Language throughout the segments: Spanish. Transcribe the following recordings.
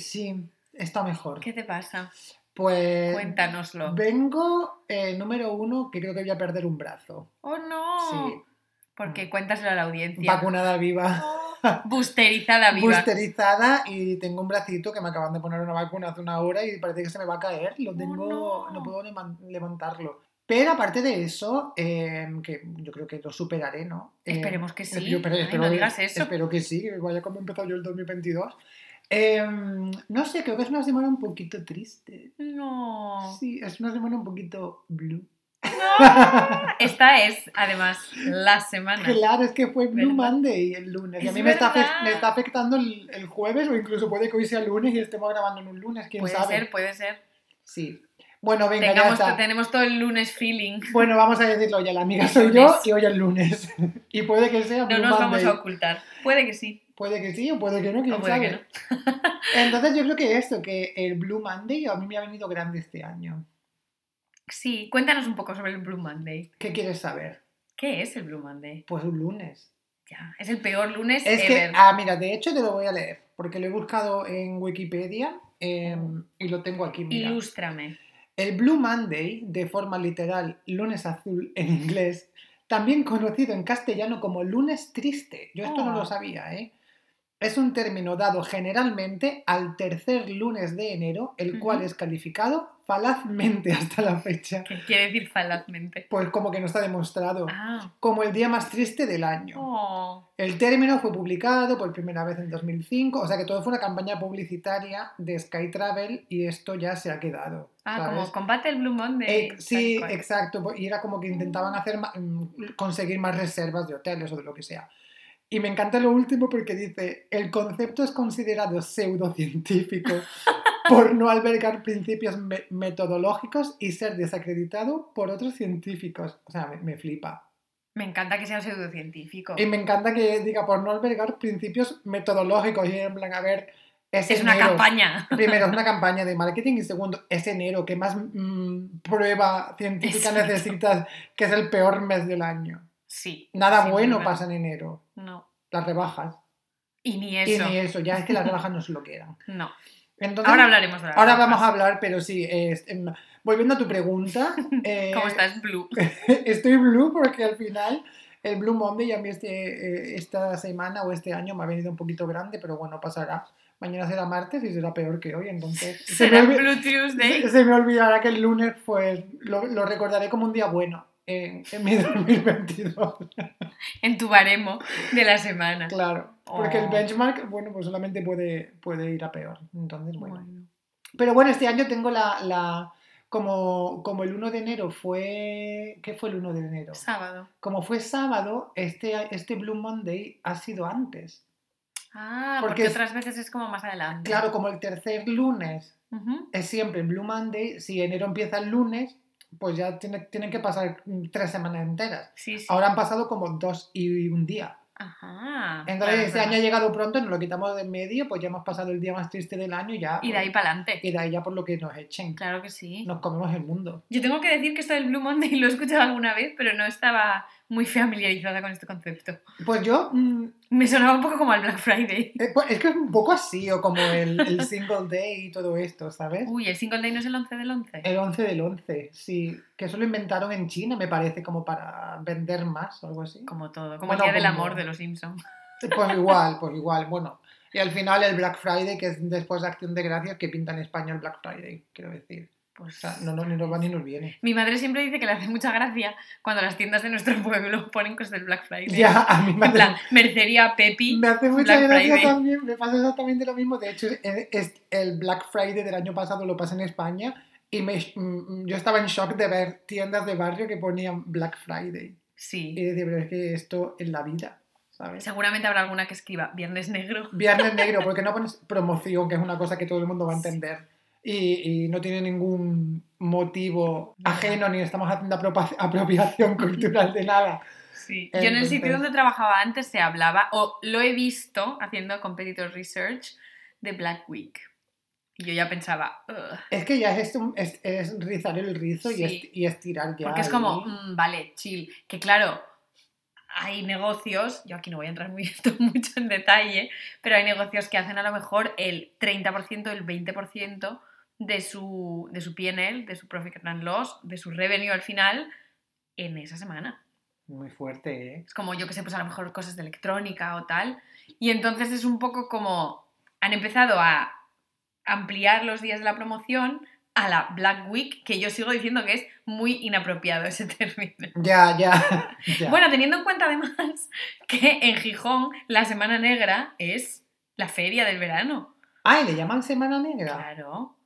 sí. Está mejor. ¿Qué te pasa? Pues Cuéntanoslo. vengo eh, número uno que creo que voy a perder un brazo. Oh, no. Sí. Porque cuéntaselo a la audiencia. Vacunada viva. Oh, Boosterizada viva. Boosterizada y tengo un bracito que me acaban de poner una vacuna hace una hora y parece que se me va a caer. Lo tengo, no. no. puedo levan- levantarlo. Pero aparte de eso, eh, que yo creo que lo superaré, ¿no? Eh, Esperemos que sí. yo- pero Ay, espero, no digas eso. espero que sí, que vaya como he empezado yo el 2022. Eh, no sé, creo que es una semana un poquito triste. No. Sí, es una semana un poquito blue. Esta es, además, la semana. Claro, es que fue Blue ¿Verdad? Monday el lunes. Y a mí me está, me está afectando el, el jueves o incluso puede que hoy sea lunes y estemos grabando en un lunes, quién Puede sabe. ser, puede ser. Sí. Bueno, venga, Tengamos, ya está. tenemos todo el lunes feeling. Bueno, vamos a decirlo ya, la amiga soy yo y hoy es lunes. y puede que sea No Blue nos vamos a ocultar. Puede que sí. Puede que sí o puede que no, quién O puede sabe. que no. Entonces yo creo que esto, que el Blue Monday a mí me ha venido grande este año. Sí, cuéntanos un poco sobre el Blue Monday. ¿Qué quieres saber? ¿Qué es el Blue Monday? Pues un lunes. Ya, es el peor lunes Es que, ever. ah, mira, de hecho te lo voy a leer, porque lo he buscado en Wikipedia eh, y lo tengo aquí, mira. Ilústrame. El Blue Monday, de forma literal lunes azul en inglés, también conocido en castellano como lunes triste. Yo esto no lo sabía, ¿eh? Es un término dado generalmente al tercer lunes de enero, el cual Ujú. es calificado falazmente hasta la fecha. ¿Qué quiere decir falazmente? Pues como que no está demostrado. Ah. Como el día más triste del año. Oh. El término fue publicado por primera vez en 2005, o sea que todo fue una campaña publicitaria de Sky Travel y esto ya se ha quedado. Ah, ¿sabes? como combate el Blue Monday. Eh, sí, cual. exacto. Y era como que intentaban hacer mm, conseguir más reservas de hoteles o de lo que sea. Y me encanta lo último porque dice, el concepto es considerado pseudocientífico por no albergar principios me- metodológicos y ser desacreditado por otros científicos. O sea, me, me flipa. Me encanta que sea pseudocientífico. Y me encanta que diga por no albergar principios metodológicos. Y en plan, a ver, es, Es una enero. campaña. Primero, es una campaña de marketing y segundo, es enero. ¿Qué más mm, prueba científica Exacto. necesitas que es el peor mes del año? Sí. Nada bueno pasa en enero. No. Las rebajas. Y ni Y eso. ni eso, ya es que las rebajas no se lo quedan. No. Entonces, Ahora hablaremos de la ahora vamos a hablar, pero sí, es- em, volviendo a tu pregunta. eh, ¿Cómo estás, Blue? Estoy blue porque al final el Blue Monday a mí este, eh, esta semana o este año me ha venido un poquito grande, pero bueno, pasará. Mañana será martes y será peor que hoy, entonces se me, Será Blue Tuesday. se- se me olvidará que el lunes pues lo, lo recordaré como un día bueno en, en mi 2022. En tu baremo de la semana. claro, porque el Oh. benchmark, bueno, pues solamente puede, puede ir a peor. Entonces, bueno. Bueno. Pero bueno, este año tengo la... la como, como el 1 de enero fue... ¿Qué fue el 1 de enero? Sábado. como fue sábado, este, este Blue Monday ha sido antes. Ah, Porque otras veces es como más adelante. Claro, como el tercer lunes es siempre Blue Monday, si enero empieza el lunes, pues ya tiene- tienen que pasar mm, tres semanas enteras. Sí, sí. Ahora han pasado como dos y un día. Ajá. Entonces claro, este claro. año ha llegado pronto, nos lo quitamos de en medio, pues ya hemos pasado el día más triste del año y ya... Y de ahí para adelante. y de ahí ya por lo que nos echen. Claro que sí. Nos comemos el mundo. Yo tengo que decir que esto del Blue Monday lo he escuchado alguna vez, pero no estaba muy familiarizada con este concepto. Pues yo... mm, Me sonaba un poco como al Black Friday. eh, pues es que es un poco así, o como el, el single day y todo esto, ¿sabes? Uy, ¿el Single Day no es el 11 del 11? El 11 del 11, sí. Que eso lo inventaron en China, me parece, como para vender más o algo así. Como todo, como Bueno, el Día del Amor de los Simpsons. Pues igual, pues igual, bueno. Y al final el Black Friday, que es después de Acción de Gracias, que pinta en España el Black Friday, quiero decir. Pues... no, no, ni nos va ni nos viene. Mi madre siempre dice que le hace mucha gracia cuando las tiendas de nuestro pueblo ponen cosas del Black Friday. Ya, a mí me En plan, Mercería Pepi. me hace mucha Black gracia Friday. también, me pasa exactamente lo mismo. De hecho, es- es- el Black Friday del año pasado lo pasé en España y me, mm, yo estaba en shock de ver tiendas de barrio que ponían Black Friday. Sí. Y decir, pero es que esto en la vida, ¿sabes? Seguramente habrá alguna que escriba Viernes Negro. Viernes negro, porque no pones promoción, que es una cosa que todo el mundo va a entender. Y, y no tiene ningún motivo No. ajeno, ni estamos haciendo apropiación cultural de nada. Sí. Yo en el sitio donde trabajaba antes se hablaba, o lo he visto haciendo competitor research, de Black Week. Y yo ya pensaba, "Ugh", Es que ya es, un- es, es rizar el rizo y, Sí. y estirar ya. porque es como, "Mm, vale, chill. Que claro, hay negocios, yo aquí no voy a entrar muy, mucho en detalle, pero hay negocios que hacen a lo mejor el 30%, el 20% de su, de su PNL, de su Profit and Loss, de su revenue al final, en esa semana. Muy fuerte, ¿eh? Es como, yo que sé, pues a lo mejor cosas de electrónica o tal. Y entonces es un poco como, han empezado a ampliar los días de la promoción a la Black Week, que yo sigo diciendo que es muy inapropiado ese término. Ya, ya. ya. Bueno, teniendo en cuenta además que en Gijón la Semana Negra es la feria del verano. Ay, ¿le llaman Semana Negra? Claro.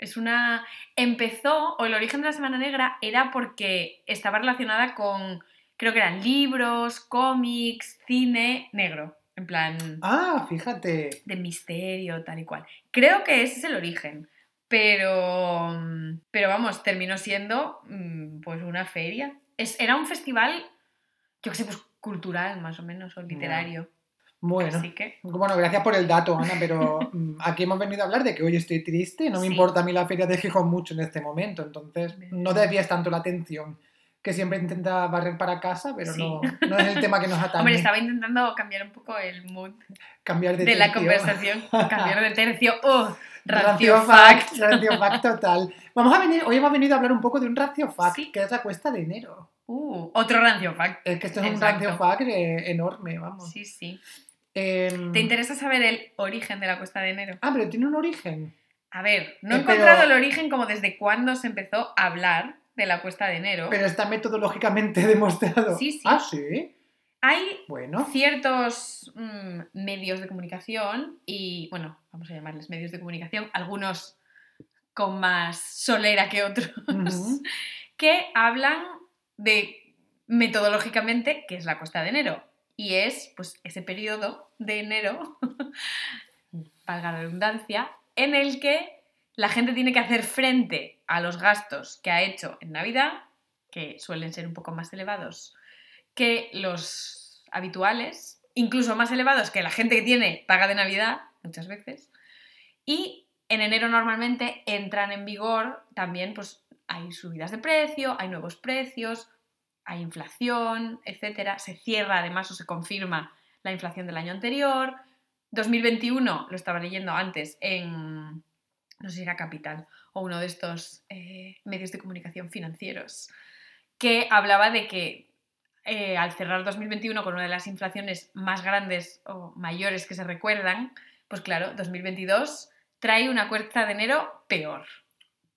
Es una. Empezó, o el origen de la Semana Negra era porque estaba relacionada con. Creo que eran libros, cómics, cine negro. En plan. Ah, fíjate. De misterio, tal y cual. Creo que ese es el origen. Pero. Pero vamos, terminó siendo. mm, Pues una feria. Es, era un festival. Yo qué sé, pues cultural, más o menos, o literario. Bueno. Así que. Bueno, gracias por el dato, Ana, pero mm, aquí hemos venido a hablar de que hoy estoy triste, no me Sí. importa a mí la feria de Gijón mucho en este momento, entonces no desvíes tanto la atención, que siempre intenta barrer para casa, pero Sí. no, no es el tema que nos atañe. Hombre, estaba intentando cambiar un poco el mood Cambiar de, de la conversación. Cambiar de tercio. ¡Oh! Rancio fact, fact. total. Vamos a venir, hoy hemos venido a hablar un poco de un rancio fact, Sí. que es la cuesta de enero. Uh, otro rancio fact. Es que esto es un rancio fact eh, enorme, vamos. Sí, sí. Em, ¿Te interesa saber el origen de la cuesta de enero? Ah, pero tiene un origen. A ver, no he Eh, pero- encontrado el origen como desde cuándo se empezó a hablar de la cuesta de enero. Pero está metodológicamente demostrado. Sí, sí. Ah, sí. Hay Bueno. ciertos mm, medios de comunicación y, bueno, vamos a llamarles medios de comunicación, algunos con más solera que otros, que hablan de metodológicamente qué es la cuesta de enero. Y es pues ese periodo de enero, valga la redundancia, en el que la gente tiene que hacer frente a los gastos que ha hecho en Navidad, que suelen ser un poco más elevados que los habituales, incluso más elevados que la gente que tiene paga de Navidad, muchas veces. Y en enero normalmente entran en vigor también, pues hay subidas de precio, hay nuevos precios, hay inflación, etcétera. Se cierra además o se confirma la inflación del año anterior. 2021, lo estaba leyendo antes en, no sé si era Capital o uno de estos eh, medios de comunicación financieros, que hablaba de que eh, al cerrar 2021 con una de las inflaciones más grandes o mayores que se recuerdan, pues claro, 2022 trae una cuesta de enero peor.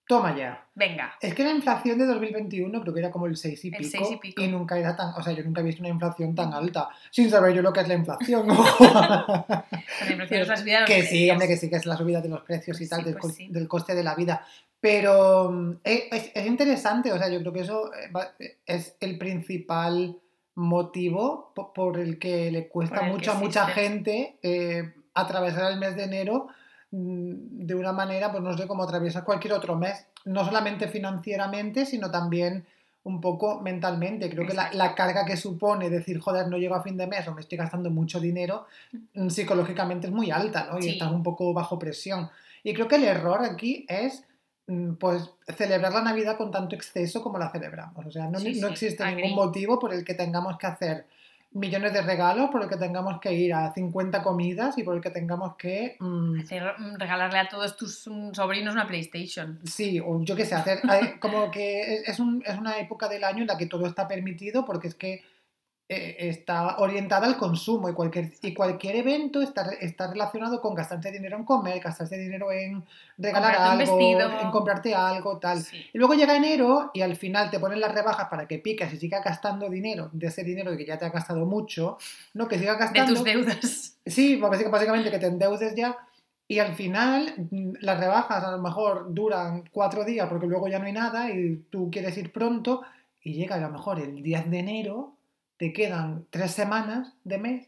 Toma ya. Venga, Es que la inflación de 2021 creo que era como el 6 y El pico. seis y pico. nunca era tan. O sea, yo nunca he visto una inflación tan alta. Sin saber yo lo que es la inflación. la inflación es la subida de los que sí, precios. hombre, que sí, que es la subida de los precios y Pues tal, sí, del, pues co- sí. del coste de la vida. Pero mm, es, es- es interesante, o sea, yo creo que eso eh, va- es el principal motivo po- por el que le cuesta el mucho a mucha gente eh, atravesar el mes de enero de una manera, pues no sé, como atraviesar cualquier otro mes, no solamente financieramente, sino también un poco mentalmente. Creo que la, la carga que supone decir, joder, no llego a fin de mes o me estoy gastando mucho dinero, mm, psicológicamente es muy alta, ¿no? Y Sí. estás un poco bajo presión. Y creo que el error aquí es mm, pues celebrar la Navidad con tanto exceso como la celebramos. O sea, no, Sí, no existe ningún motivo por el que tengamos que hacer millones de regalos, por el que tengamos que ir a 50 comidas y por el que tengamos que... mm, Hacer- mm, regalarle a todos tus mm, sobrinos una PlayStation. Sí, o yo qué sé, hacer hay- como que es un- es una época del año en la que todo está permitido porque es que eh, está orientada al consumo y cualquier, y cualquier evento está, está relacionado con gastarte dinero en comer, gastarte dinero en regalar Comprarte algo, vestido. en comprarte algo, tal. Sí. Y luego llega enero y al final te ponen las rebajas para que piques y sigas gastando dinero de ese dinero que ya te has gastado mucho, ¿no? Que sigas De gastando. tus deudas. Sí, básic- básicamente que te endeudes ya y al final mm, las rebajas a lo mejor duran cuatro días porque luego ya no hay nada y tú quieres ir pronto y llega a lo mejor el 10 de enero, te quedan tres semanas de mes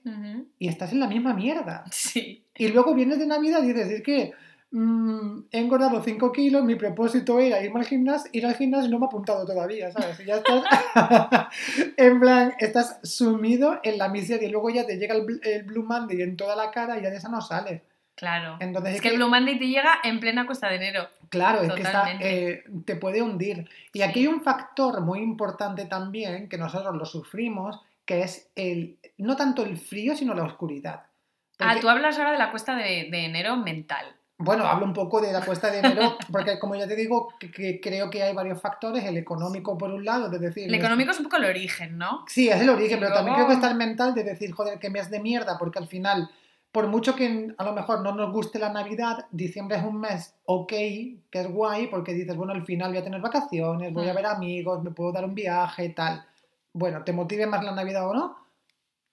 y estás en la misma mierda. Sí. Y luego vienes de Navidad y dices, es que mm, he engordado 5 kilos, mi propósito era irme al gimnasio, ir al gimnasio y no me he apuntado todavía, ¿sabes? Y ya estás, en plan, estás sumido en la miseria y luego ya te llega el, bl- el Blue Monday en toda la cara y ya de esa no sales. Claro. Entonces Es que el Blue Monday te llega en plena cuesta de enero. Claro, es que está, eh, te puede hundir. Y Sí. aquí hay un factor muy importante también, que nosotros lo sufrimos, que es el, no tanto el frío, sino la oscuridad. Ah, Porque- tú hablas ahora de la cuesta de, de enero mental. Bueno, hablo un poco de la cuesta de enero, porque como ya te digo, que, que creo que hay varios factores, el económico por un lado, es decir... El económico es un poco el origen, ¿no? Sí, es el origen, pero también Luego- creo que está el mental de decir, joder, qué mes de mierda, porque al final, por mucho que a lo mejor no nos guste la Navidad, diciembre es un mes ok, que es guay, porque dices, bueno, al final voy a tener vacaciones, voy a Mm. ver amigos, me puedo dar un viaje, tal. Bueno, te motive más la Navidad o no,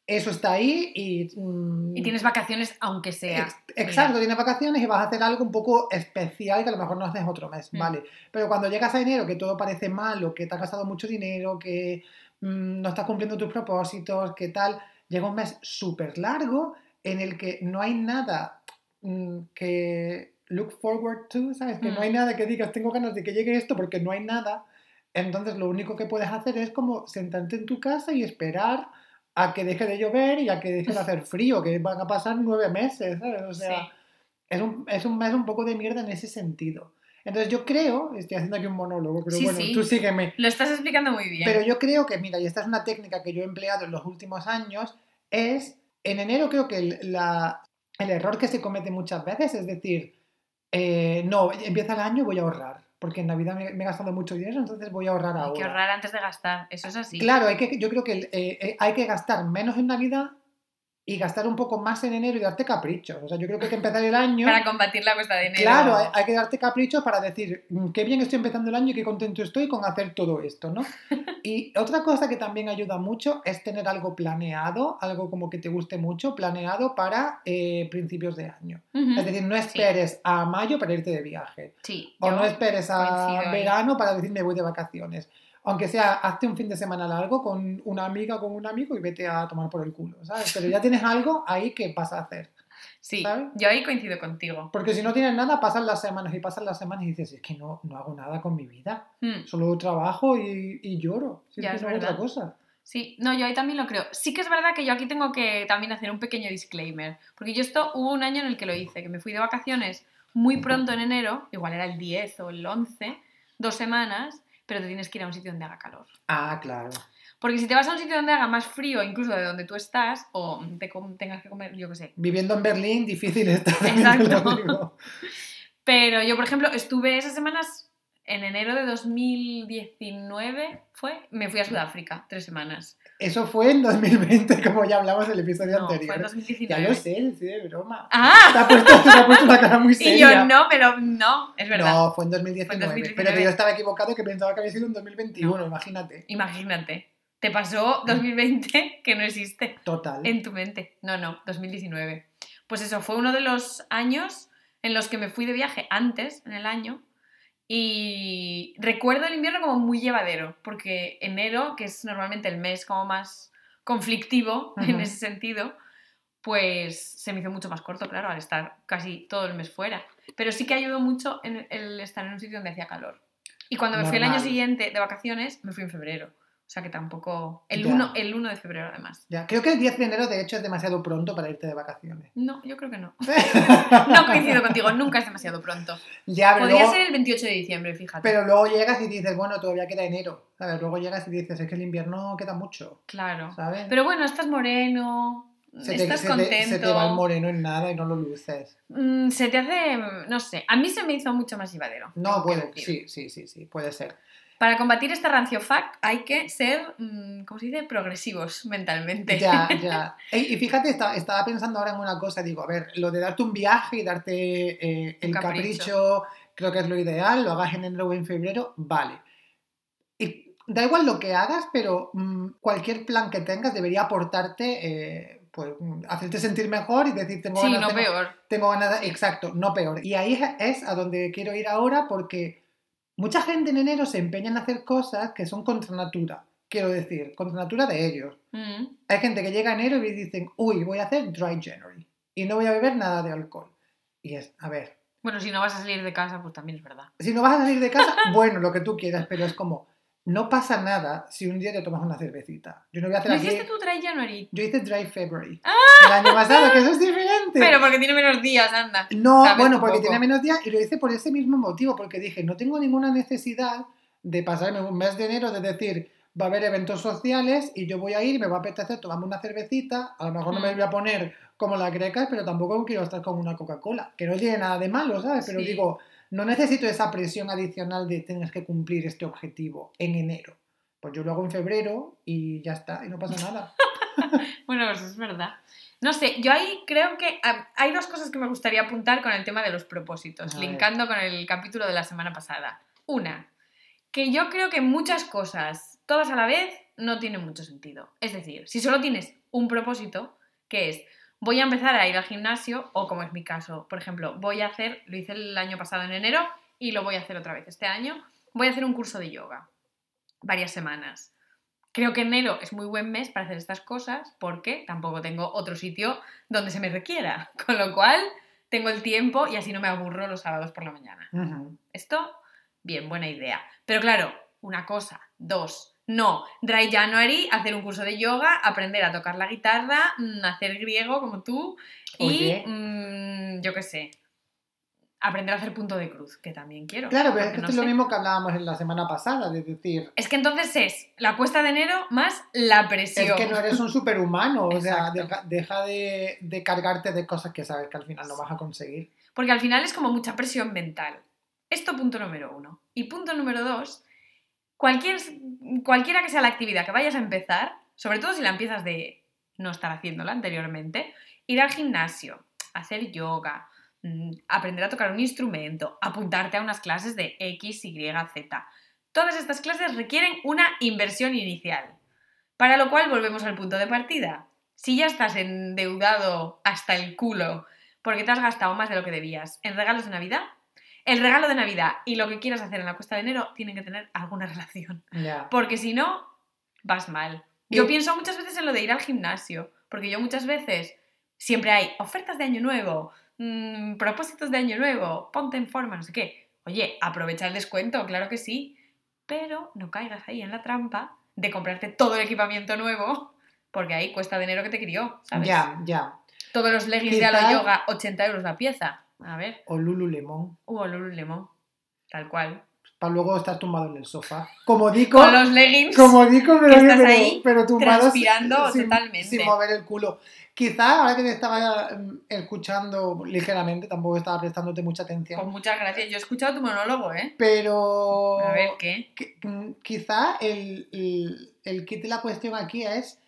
eso está ahí y... mm, Y tienes vacaciones aunque sea. Ex- Exacto, tienes vacaciones y vas a hacer algo un poco especial que a lo mejor no haces otro mes, Mm. ¿vale? Pero cuando llegas a enero, que todo parece malo, que te has gastado mucho dinero, que mm, no estás cumpliendo tus propósitos, que tal, llega un mes súper largo en el que no hay nada que look forward to, ¿sabes? Que no hay nada que digas, tengo ganas de que llegue esto porque no hay nada. Entonces lo único que puedes hacer es como sentarte en tu casa y esperar a que deje de llover y a que deje de hacer frío, que van a pasar nueve meses, ¿sabes? O sea, Sí. es, un, es un mes un poco de mierda en ese sentido. Entonces yo creo, estoy haciendo aquí un monólogo, pero Sí, bueno, sí. tú sígueme. Lo estás explicando muy bien. Pero yo creo que, mira, y esta es una técnica que yo he empleado en los últimos años, es, en enero creo que el, la- el error que se comete muchas veces es decir, eh, no, empieza el año y voy a ahorrar, porque en Navidad me, me he gastado mucho dinero, entonces voy a ahorrar Hay ahora. que ahorrar antes de gastar. Eso es así. Claro, hay que, yo creo que eh, eh, hay que gastar menos en Navidad y gastar un poco más en enero y darte caprichos. O sea, yo creo que hay que empezar el año... Para combatir la cuesta de enero. Claro, hay, hay que darte caprichos para decir "Mm, qué bien estoy empezando el año y qué contento estoy con hacer todo esto, ¿no? Y otra cosa que también ayuda mucho es tener algo planeado, algo como que te guste mucho, planeado para eh, principios de año. Ujú. Es decir, no esperes a mayo para irte de viaje. Sí, O no esperes a coincido ahí. verano para decir me voy de vacaciones. Aunque sea, hazte un fin de semana largo con una amiga con un amigo y vete a tomar por el culo, ¿sabes? Pero ya tienes algo ahí que vas a hacer. Sí, ¿sabes? yo ahí coincido contigo. Porque si no tienes nada, pasan las semanas y pasan las semanas y dices, es que no, no hago nada con mi vida. Mm, Solo trabajo y, y lloro. Si es Ya, es no hago otra verdad. cosa. Sí, no, yo ahí también lo creo. Sí que es verdad que yo aquí tengo que también hacer un pequeño disclaimer. Porque yo esto hubo un año en el que lo hice, que me fui de vacaciones muy pronto en enero, igual era el 10 o el 11, dos semanas, pero te tienes que ir a un sitio donde haga calor. Ah, claro. Porque si te vas a un sitio donde haga más frío, incluso de donde tú estás, o te tengas que comer, yo qué sé. Viviendo en Berlín, difícil está. Exacto. Pero yo, por ejemplo, estuve esas semanas en enero de 2019, fue, me fui a Sudáfrica, tres semanas. Eso fue en 2020, como ya hablamos en el episodio No, fue anterior. en Ya 2019. lo sé, sí, de broma. ¡Ah! Te ha puesto, te ha puesto una cara muy Y seria. yo no, pero no, es verdad. No, fue en 2019. Fue en 2019. Pero que yo estaba equivocado que pensaba que había sido en 2021, imagínate. Imagínate. Te pasó 2020 que no existe Total. en tu mente. No, no, 2019. Pues eso, fue uno de los años en los que me fui de viaje antes, en el año, y recuerdo el invierno como muy llevadero, porque enero, que es normalmente el mes como más conflictivo en ese sentido, pues se me hizo mucho más corto, claro, al estar casi todo el mes fuera. Pero sí que ayudó mucho en el estar en un sitio donde hacía calor. Y cuando me fui el año siguiente de vacaciones, me fui en febrero. O sea que tampoco... El Ya. 1, el 1 de febrero además. Ya, creo que el 10 de enero, de hecho, es demasiado pronto para irte de vacaciones. No, yo creo que no. No coincido contigo, nunca es demasiado pronto. ya, pero Podría luego, ser el 28 de diciembre, fíjate. pero luego llegas y dices, bueno, todavía queda enero. ¿Sabes? Luego llegas y dices, es que el invierno queda mucho. Claro. ¿Sabes? Pero bueno, estás moreno, se te, estás se te- contento. se te va el moreno en nada y no lo luces. Mm, se te hace, no sé, a mí se me hizo mucho más llevadero. No, puede, sí, sí, sí, sí, puede ser. Para combatir este rancio fact hay que ser, mm, ¿cómo se dice? Progresivos mentalmente. Ya, ya. Y fíjate, estaba, estaba pensando ahora en una cosa, digo, a ver, lo de darte un viaje y darte eh, el capricho. capricho. creo que es lo ideal, lo hagas en enero o en febrero, vale. Y da igual lo que hagas, pero mm, cualquier plan que tengas debería aportarte, eh, pues, mm, hacerte sentir mejor y decir, tengo Sí, ganas no tengo- peor. tengo ganas, exacto, no peor. Y ahí es a donde quiero ir ahora porque mucha gente en enero se empeña en hacer cosas que son contra natura. Quiero decir, contra natura de ellos. Mm. Hay gente que llega a enero y dicen, uy, voy a hacer dry January y no voy a beber nada de alcohol. Y es, a ver, Bueno, si no vas a salir de casa, pues también es verdad. si no vas a salir de casa, bueno, lo que tú quieras, pero es como, no pasa nada si un día te tomas una cervecita. Yo no voy a hacer ¿No hiciste tu dry January? Yo hice dry February. El año pasado, que eso es diferente. Pero porque tiene menos días, anda. No, Sabes bueno, porque poco. tiene menos días y lo hice por ese mismo motivo, porque dije, no tengo ninguna necesidad de pasarme un mes de enero de decir, va a haber eventos sociales y yo voy a ir, me va a apetecer tomarme una cervecita, a lo mejor no me Mm. voy a poner como la greca, pero tampoco quiero estar con una Coca-Cola, que no tiene nada de malo, ¿sabes? Pero Sí. digo, no necesito esa presión adicional de tienes que cumplir este objetivo en enero. Pues yo lo hago en febrero y ya está, y no pasa nada. Bueno, pues es verdad. No sé, yo ahí creo que hay dos cosas que me gustaría apuntar con el tema de los propósitos, linkando con el capítulo de la semana pasada. Una, que yo creo que muchas cosas, todas a la vez, no tienen mucho sentido. Es decir, si solo tienes un propósito, que es voy a empezar a ir al gimnasio, o como es mi caso, por ejemplo, voy a hacer, lo hice el año pasado en enero y lo voy a hacer otra vez este año, voy a hacer un curso de yoga, varias semanas. Creo que enero es muy buen mes para hacer estas cosas porque tampoco tengo otro sitio donde se me requiera, con lo cual tengo el tiempo y así no me aburro los sábados por la mañana. Esto, bien, buena idea. Pero claro, una cosa, dos, no, Dry January, hacer un curso de yoga, aprender a tocar la guitarra, mm, hacer griego como tú y, mm, yo qué sé, aprender a hacer punto de cruz, que también quiero. Claro, pero es que no esto es lo mismo que hablábamos en la semana pasada, de decir, Es que entonces es la cuesta de enero más la presión. es que no eres un superhumano, o sea, deja, deja de, de cargarte de cosas que sabes que al final no vas a conseguir. Porque al final es como mucha presión mental. Esto punto número uno. Y punto número dos, cualquier, cualquiera que sea la actividad que vayas a empezar, sobre todo si la empiezas de no estar haciéndola anteriormente, ir al gimnasio, hacer yoga, mm, aprender a tocar un instrumento, apuntarte a unas clases de X, Y, Z. Todas estas clases requieren una inversión inicial. Para lo cual volvemos al punto de partida. Si ya estás endeudado hasta el culo porque te has gastado más de lo que debías en regalos de Navidad, el regalo de Navidad y lo que quieras hacer en la cuesta de enero tienen que tener alguna relación. Porque si no, vas mal. Yo pienso muchas veces en lo de ir al gimnasio, porque yo muchas veces siempre hay ofertas de año nuevo, mm, propósitos de año nuevo, ponte en forma, no sé qué. Oye, aprovecha el descuento, claro que sí, pero no caigas ahí en la trampa de comprarte todo el equipamiento nuevo, porque ahí cuesta de enero que te crió, ¿sabes? Ya, ya. Todos los leggings de Alo Yoga, 80 euros la pieza. A ver, O Lululemon. hubo Lululemon, tal cual. Para luego estar tumbado en el sofá. Como digo, Con los leggings como digo, pero, estás pero, ahí pero tumbado transpirando sin, totalmente. sin mover el culo. Quizá ahora que te estaba mm, escuchando ligeramente, tampoco estaba prestándote mucha atención. Pues muchas gracias. Yo he escuchado tu monólogo, ¿eh? Pero A ver, ¿qué? mm, quizá el, el, el kit de la cuestión aquí es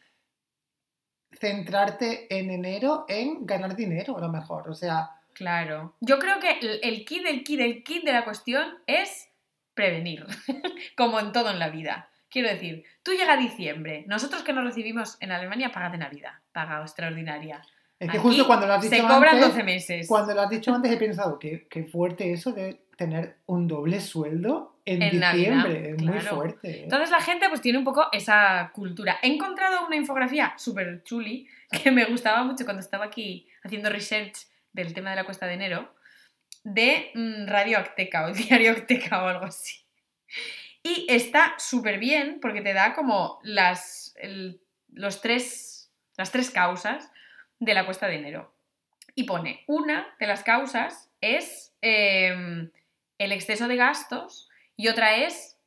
centrarte en enero en ganar dinero, a lo mejor. O sea, Claro. Yo creo que el, el kit, el kit, el kit de la cuestión es prevenir, como en todo en la vida. Quiero decir, tú llega diciembre, nosotros que nos recibimos en Alemania, paga de Navidad, paga extraordinaria. es que Aquí justo cuando lo has dicho se cobran antes, 12 meses cuando lo has dicho antes he pensado que qué fuerte eso de tener un doble sueldo en, En Navidad, diciembre. es muy fuerte. ¿eh? Entonces la gente pues tiene un poco esa cultura. He encontrado una infografía súper chuli que me gustaba mucho cuando estaba aquí haciendo research del tema de la cuesta de enero de mm, Radio Azteca o Diario Azteca o algo así. Y está súper bien porque te da como las, los tres, las tres causas de la cuesta de enero. Y pone, una de las causas es em, el exceso de gastos y otra es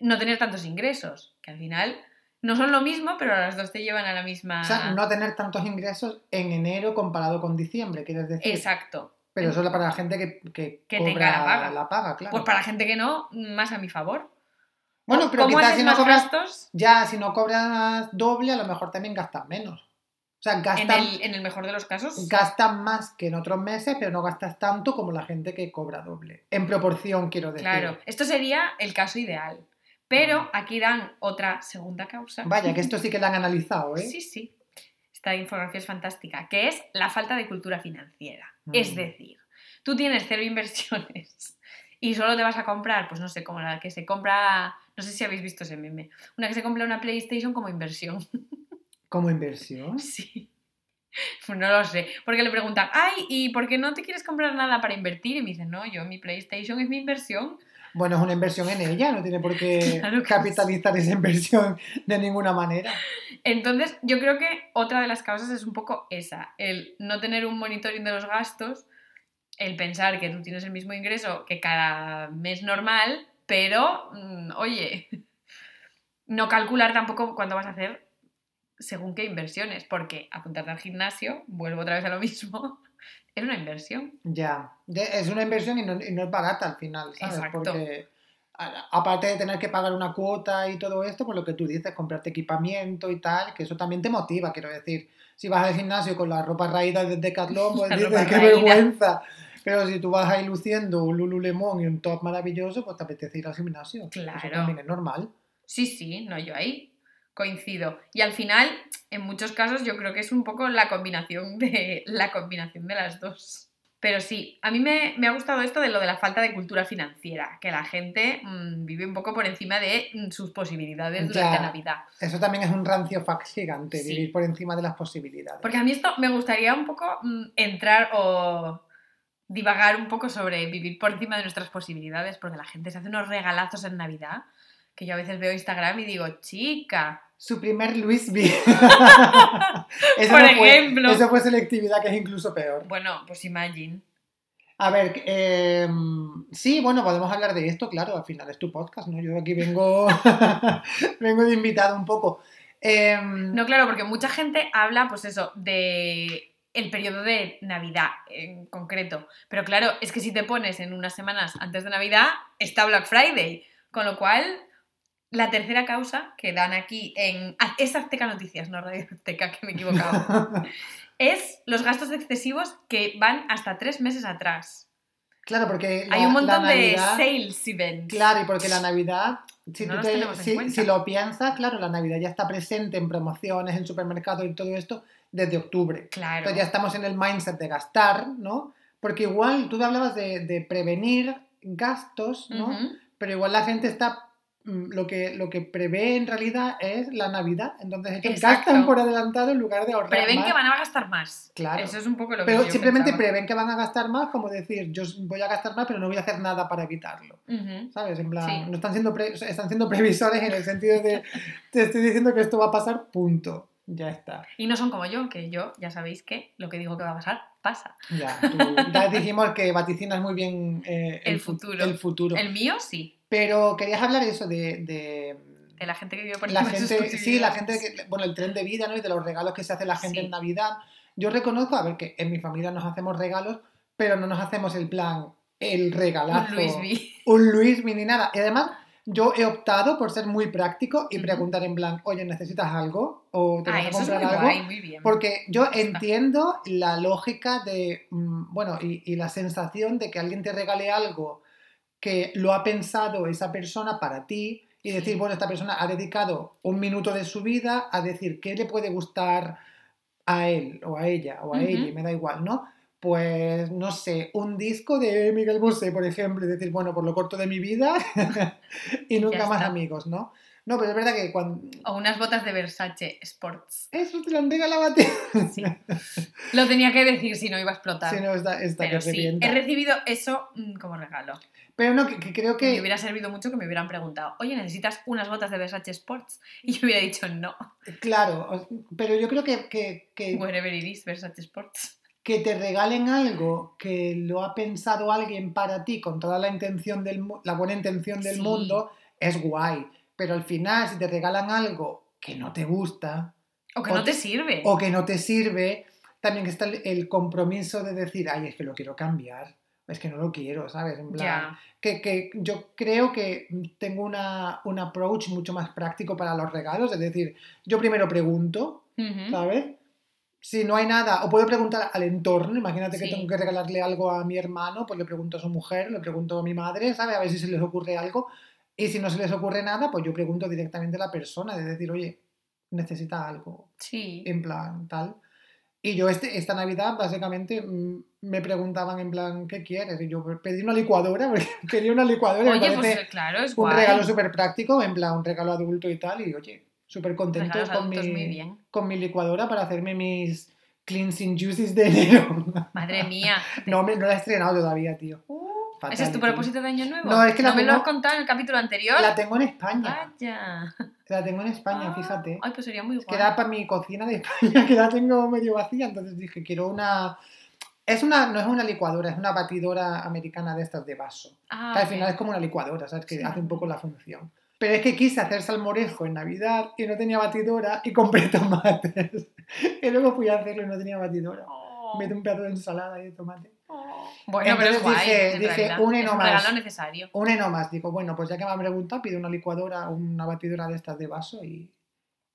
no tener tantos ingresos, que al final no son lo mismo, pero las dos te llevan a la misma... O sea, no tener tantos ingresos en enero comparado con diciembre, quieres decir. Exacto. Pero solo para la gente que, que, Que cobra tenga la paga. la paga, claro. Pues para la gente que no, más a mi favor. Bueno, pero ¿Cómo quizás si no cobras, gastos? ya, si no cobras doble, a lo mejor también gastas menos. O sea, En gastas, el, en el mejor de los casos. gastas más que en otros meses, pero no gastas tanto como la gente que cobra doble. En proporción, quiero decir. Claro, esto sería el caso ideal. Pero aquí dan otra segunda causa. Vaya, que esto sí que lo han analizado, ¿eh? Sí, sí. Esta infografía es fantástica, que es la falta de cultura financiera. Mm. Es decir, tú tienes cero inversiones y solo te vas a comprar, pues no sé, como la que se compra, no sé si habéis visto ese meme, una que se compra una PlayStation como inversión. Como inversión. Sí. Pues no lo sé, porque le preguntan, ay, ¿y por qué no te quieres comprar nada para invertir? Y me dicen, no, yo mi PlayStation es mi inversión. Bueno, es una inversión en ella, no tiene por qué Claro capitalizar esa inversión de ninguna manera. Entonces, yo creo que otra de las causas es un poco esa, el no tener un monitoring de los gastos, el pensar que tú tienes el mismo ingreso que cada mes normal, pero, mm, oye, no calcular tampoco cuándo vas a hacer según qué inversiones, porque apuntarte al gimnasio, vuelvo otra vez a lo mismo, es una inversión. Ya, es una inversión y no, y no es barata al final, ¿sabes? Exacto. Porque aparte de tener que pagar una cuota y todo esto, por lo que tú dices, comprarte equipamiento y tal, que eso también te motiva, quiero decir. Si vas al gimnasio con la ropa raída de Decathlon, pues dices, qué raída". vergüenza. Pero si tú vas ahí luciendo un Lululemon y un top maravilloso, pues te apetece ir al gimnasio. Eso Claro. también es normal. Sí, sí, no, yo ahí coincido. Y al final, en muchos casos, yo creo que es un poco la combinación de, la combinación de las dos. Pero sí, a mí me, me ha gustado esto de lo de la falta de cultura financiera, que la gente mm, vive un poco por encima de mm, sus posibilidades durante. Navidad. Eso también es un rancio fax gigante, Sí. vivir por encima de las posibilidades. Porque a mí esto me gustaría un poco mm, entrar o divagar un poco sobre vivir por encima de nuestras posibilidades, porque la gente se hace unos regalazos en Navidad, que yo a veces veo Instagram y digo, chica, Su primer Luis. Eso Por no fue- ejemplo. eso fue selectividad, que es incluso peor. bueno, pues imagine. A ver, eh, sí, bueno, podemos hablar de esto, claro, al final es tu podcast, ¿no? Yo aquí vengo, vengo de invitado un poco. Eh, No, claro, porque mucha gente habla, pues eso, de el periodo de Navidad en concreto. Pero claro, es que si te pones en unas semanas antes de Navidad, está Black Friday. Con lo cual, la tercera causa que dan aquí en... ah, Es Azteca Noticias, no Radio Azteca, que me he equivocado. es los gastos excesivos que van hasta tres meses atrás. claro, porque la- Hay un la montón de sales events. Claro, y porque la Navidad, si, No tú los te- si- si lo piensas, claro, la Navidad ya está presente en promociones, en supermercados y todo esto desde octubre. Claro. Entonces ya estamos en el mindset de gastar, ¿no? Porque igual tú hablabas de, de prevenir gastos, ¿no? Pero igual la gente está. Mm, Lo que, lo que prevé en realidad es la Navidad. Entonces ellos Exacto. gastan por adelantado en lugar de ahorrar. Prevén más. que van a gastar más. Claro. Eso es un poco lo que Pero simplemente pensaba. prevén que van a gastar más, como decir, yo voy a gastar más, pero no voy a hacer nada para evitarlo. ¿Sabes? En plan, Sí. no están siendo, pre- están siendo previsores en el sentido de te estoy diciendo que esto va a pasar, punto. Ya está. Y no son como yo, que yo ya sabéis que lo que digo que va a pasar, pasa. Ya, tú- ya dijimos que vaticinas muy bien eh, El fu- futuro. el futuro. El mío sí. Pero querías hablar eso de, de De la gente que vive por la de gente, sí, la gente, que, bueno, el tren de vida, ¿no? Y de los regalos que se hace la gente Sí. en Navidad. Yo reconozco, a ver, que en mi familia nos hacemos regalos, pero no nos hacemos el plan, el regalazo, Un Luis un Luis ni nada. Y además, yo he optado por ser muy práctico y preguntar en plan, oye, ¿necesitas algo? ¿O te Ah, vas a comprar algo? guay, muy bien. Porque yo entiendo la lógica de, mm, bueno, y, y la sensación de que alguien te regale algo que lo ha pensado esa persona para ti y decir, Sí. bueno, esta persona ha dedicado un minuto de su vida a decir qué le puede gustar a él o a ella o a Ujú. ella, me da igual, ¿no? Pues no sé, un disco de Miguel Bosé, por ejemplo, y decir, bueno, por lo corto de mi vida y nunca más amigos, ¿no? No, pero es verdad que cuando... O unas botas de Versace Sports. Eso te lo han regalado a ti. Sí. Lo tenía que decir si no iba a explotar. Si no, está, está Pero que sí, revienta. he recibido eso mm, como regalo. Pero no, que, que creo Que me hubiera servido mucho que me hubieran preguntado, oye, ¿necesitas unas botas de Versace Sports? Y yo hubiera dicho, no, claro, o- pero yo creo que, que, que, wherever it is, Versace Sports. que te regalen algo que lo ha pensado alguien para ti con toda la intención del la buena intención del Sí. mundo es guay. Pero al final, si te regalan algo que no te gusta O que O no te te- sirve. o que no te sirve, también está el compromiso de decir, ay, es que lo quiero cambiar. Es que no lo quiero, ¿sabes? En plan, que, que yo creo que tengo una, un approach mucho más práctico para los regalos. Es decir, yo primero pregunto. ¿sabes? Si no hay nada, o puedo preguntar al entorno, imagínate que tengo que regalarle algo a mi hermano, pues le pregunto a su mujer, le pregunto a mi madre, ¿sabes? A ver si se les ocurre algo. Y si no se les ocurre nada, pues yo pregunto directamente a la persona, de decir, oye, necesita algo, Sí. en plan, tal. Y yo este, esta Navidad, básicamente, mm, me preguntaban en plan, ¿qué quieres? Y yo pedí una licuadora, quería una licuadora, Oye, pues claro, es un guay. regalo súper práctico, en plan, un regalo adulto y tal, y oye, súper contento con mi, con mi licuadora para hacerme mis cleansing juices de enero. Madre mía. no, me- no la he estrenado todavía, tío. Uh, Fatal, ¿Ese es tu propósito de año nuevo? No, es que la me lo tengo- has contado en el capítulo anterior? La tengo en España. Vaya. La tengo en España, Ah, fíjate. Ay, pues sería muy guay. era para mi cocina de España, que la tengo medio vacía, entonces dije, quiero una... Es una, no es una licuadora, es una batidora americana de estas de vaso. Ah, que al final es como una licuadora, ¿sabes? Que Sí. hace un poco la función. Pero es que quise hacer salmorejo en Navidad y no tenía batidora y compré tomates. y luego fui a hacerlo y no tenía batidora. Oh, Metí un pedazo de ensalada y de tomate. oh. Bueno, pero es Entonces guay. dije- en dije, realidad. un un más. regalo necesario. Un eno más. Digo, bueno, pues ya que me han preguntado, pido una licuadora una batidora de estas de vaso y,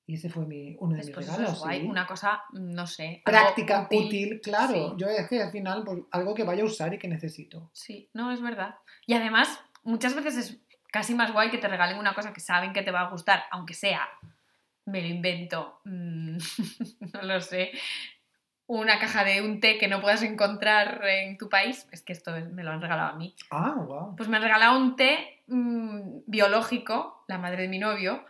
y ese fue mi, uno de mis Después eso regalos. es guay. sí. Una cosa, no sé. Práctica, útil, claro. Sí. Yo es que al final, pues, algo que vaya a usar y que necesito. Sí, no, es verdad. Y además, muchas veces es casi más guay que te regalen una cosa que saben que te va a gustar, aunque sea, me lo invento, mm, no lo sé, una caja de un té que no puedas encontrar en tu país. Es que esto es- me lo han regalado a mí. Ah, wow. Pues me han regalado un té mm, biológico, la madre de mi novio,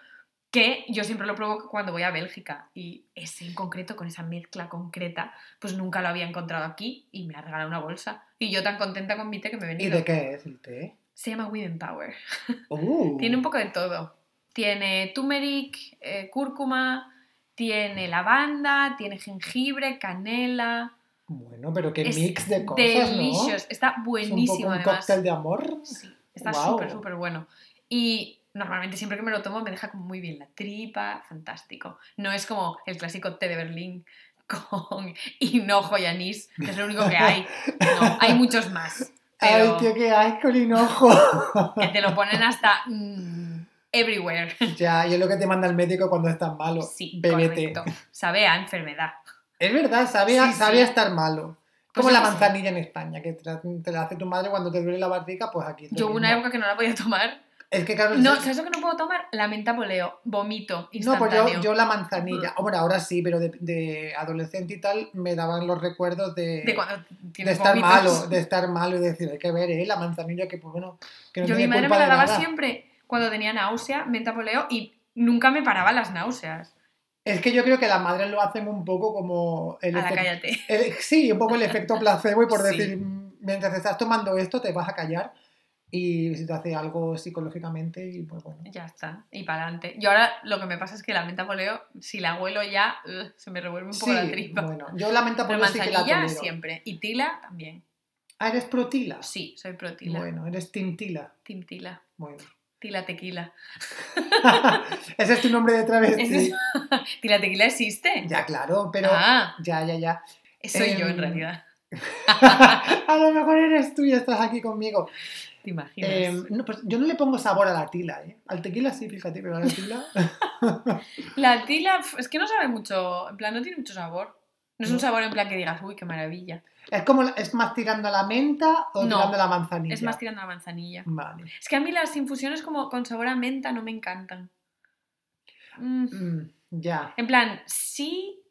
que yo siempre lo pruebo cuando voy a Bélgica. Y ese en concreto, con esa mezcla concreta, pues nunca lo había encontrado aquí y me ha regalado una bolsa. Y yo tan contenta con mi té que me he ¿Y venido. de qué es el té? Se llama Women Power. Uh. Tiene un poco de todo. Tiene turmeric, eh, cúrcuma, tiene lavanda, tiene jengibre, canela. Bueno, pero qué Es mix de cosas, delicious. Está ¿no? Es buenísimo un poco un además. cóctel de amor. Sí, está súper, súper bueno. Y normalmente siempre que me lo tomo me deja como muy bien la tripa, fantástico. No es como el clásico té de Berlín con hinojo y anís, que es lo único que hay. No, hay muchos más. Pero Ay, tío, qué asco el hinojo. que te lo ponen hasta mm, everywhere. ya, y es lo que te manda el médico cuando estás malo. Sí, Bébete. correcto. Sabe a enfermedad. Es verdad, sabe a, Sí, sabe a sí. estar malo. Pues Como yo la manzanilla en España, que te la, te la hace tu madre cuando te duele la barriga, pues aquí. Yo hubo una época que no la podía tomar. Es que claro, No, es- ¿sabes lo que no puedo tomar? La menta poleo. Vomito No, pues instantáneo. yo, yo la manzanilla. Hombre, ahora sí, pero de, de adolescente y tal me daban los recuerdos de, De cuando de estar vómitos. malo, de estar malo y decir, hay que ver, ¿eh? La manzanilla que, pues bueno, que no Yo mi madre me la daba nada. siempre cuando tenía náusea, menta poleo, y nunca me paraba las náuseas. Es que yo creo que las madres lo hacen un poco como el A la el- sí, un poco el efecto placebo y por Sí. decir, "Mm, mientras estás tomando esto te vas a callar y si te hace algo psicológicamente y pues bueno. Ya está, y para adelante. Y ahora lo que me pasa es que la menta poleo, si la huelo ya, se me revuelve un poco la tripa. bueno, yo la menta poleo sí que la tolero. siempre. Y tila también. Ah, ¿eres pro tila? Sí, soy pro tila. Bueno, eres team tila. Team tila. Bueno. Tila tequila. Ese es tu nombre de travesti. Es- Tila tequila existe. Ya, claro, pero... Ah, Ya, ya, ya. soy yo en Em, realidad. a lo mejor eres tú y estás aquí conmigo. ¿Te imaginas? Em, no, pues yo no le pongo sabor a la tila, ¿eh? Al tequila sí, fíjate, pero a la tila... La tila, es que no sabe mucho, en plan, no tiene mucho sabor. No es un sabor en plan que digas, uy, qué maravilla. ¿Es como, es más tirando a la menta o No, tirando a la manzanilla? Es más tirando a la manzanilla. Vale. Es que a mí las infusiones como con sabor a menta no me encantan. Mm, Mm, ya. En plan, sí,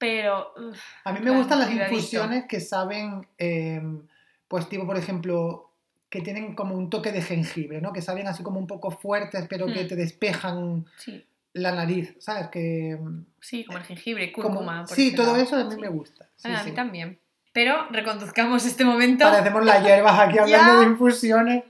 pero... uf, A mí me gustan las infusiones que saben, em, pues tipo, por ejemplo, que tienen como un toque de jengibre, ¿no? Que saben así como un poco fuertes, pero que Hmm. te despejan sí, la nariz, ¿sabes? Que... em, sí, como el jengibre, como- cúrcuma. por sí, todo lado. eso a mí Sí. me gusta. Sí, Ah, a mí sí. también. Pero reconduzcamos este momento. Parecemos las hierbas aquí hablando de infusiones.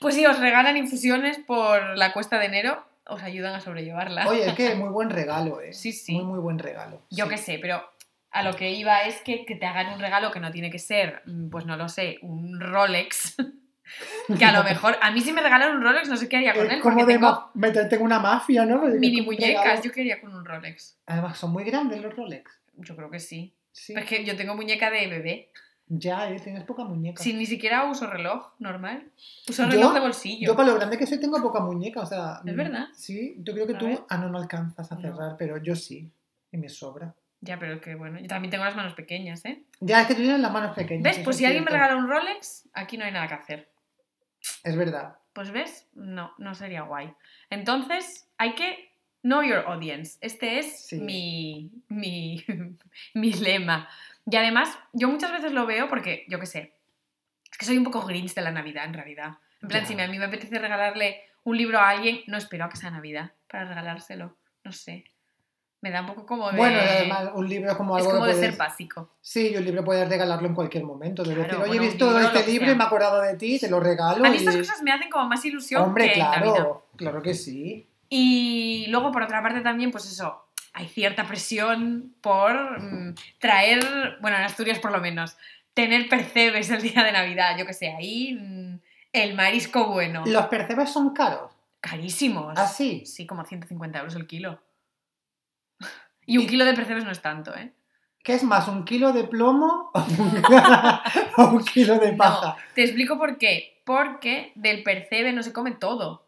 Pues si os regalan infusiones por la cuesta de enero, os ayudan a sobrellevarla. Oye, es que muy buen regalo, ¿eh? Sí, sí. Muy, muy buen regalo. Yo sí. qué sé, pero a lo que iba es que, que te hagan un regalo que no tiene que ser, mm, pues no lo sé, un Rolex. que a lo mejor, a mí si me regalan un Rolex no sé qué haría con Es él, como de tengo meterte en una mafia, ¿no? Mini es muñecas, yo quería con un Rolex. Además, son muy grandes los Rolex. Yo creo que sí. Sí. Es que yo tengo muñeca de bebé. Ya, ¿eh? Tienes poca muñeca. Si ni siquiera uso reloj normal. Uso Yo- reloj de bolsillo. Yo para lo grande que soy tengo poca muñeca, o sea... ¿Es verdad? Sí, yo creo que A tú... ver. Ah, no, no alcanzas a No. cerrar, pero yo sí. Y me sobra. Ya, pero que bueno, yo también tengo las manos pequeñas, ¿eh? Ya, es que tú tienes las manos pequeñas. ¿Ves? Pues es si alguien me regala un Rolex, aquí no hay nada que hacer. Es verdad. Pues ves, no, no sería guay. Entonces, hay que know your audience. Este es Sí. mi, mi, mi lema. Y además, yo muchas veces lo veo porque, yo qué sé, es que soy un poco grinch de la Navidad en realidad. En plan, Ya. si a mí me apetece regalarle un libro a alguien, no espero a que sea Navidad para regalárselo. No sé. Me da un poco como de... Bueno, además un libro es como es algo como de ser básico. Sí, y un libro puedes regalarlo en cualquier momento. De Claro, decir, oye, bueno, he visto libro, este libro y me he acordado de ti, te lo regalo. A mí estas y- cosas me hacen como más ilusión Hombre, que Navidad. claro, claro que sí. Y luego, por otra parte, también, pues eso, hay cierta presión por mm, traer, bueno, en Asturias por lo menos, tener percebes el día de Navidad, yo que sé, ahí mm, el marisco bueno. Los percebes son caros. carísimos. ¿Ah, sí? Sí, como 150 euros el kilo. Y un kilo de percebes no es tanto, ¿eh? ¿Qué es más, un kilo de plomo o un, o un kilo de paja? No, te explico por qué. Porque del percebe no se come todo.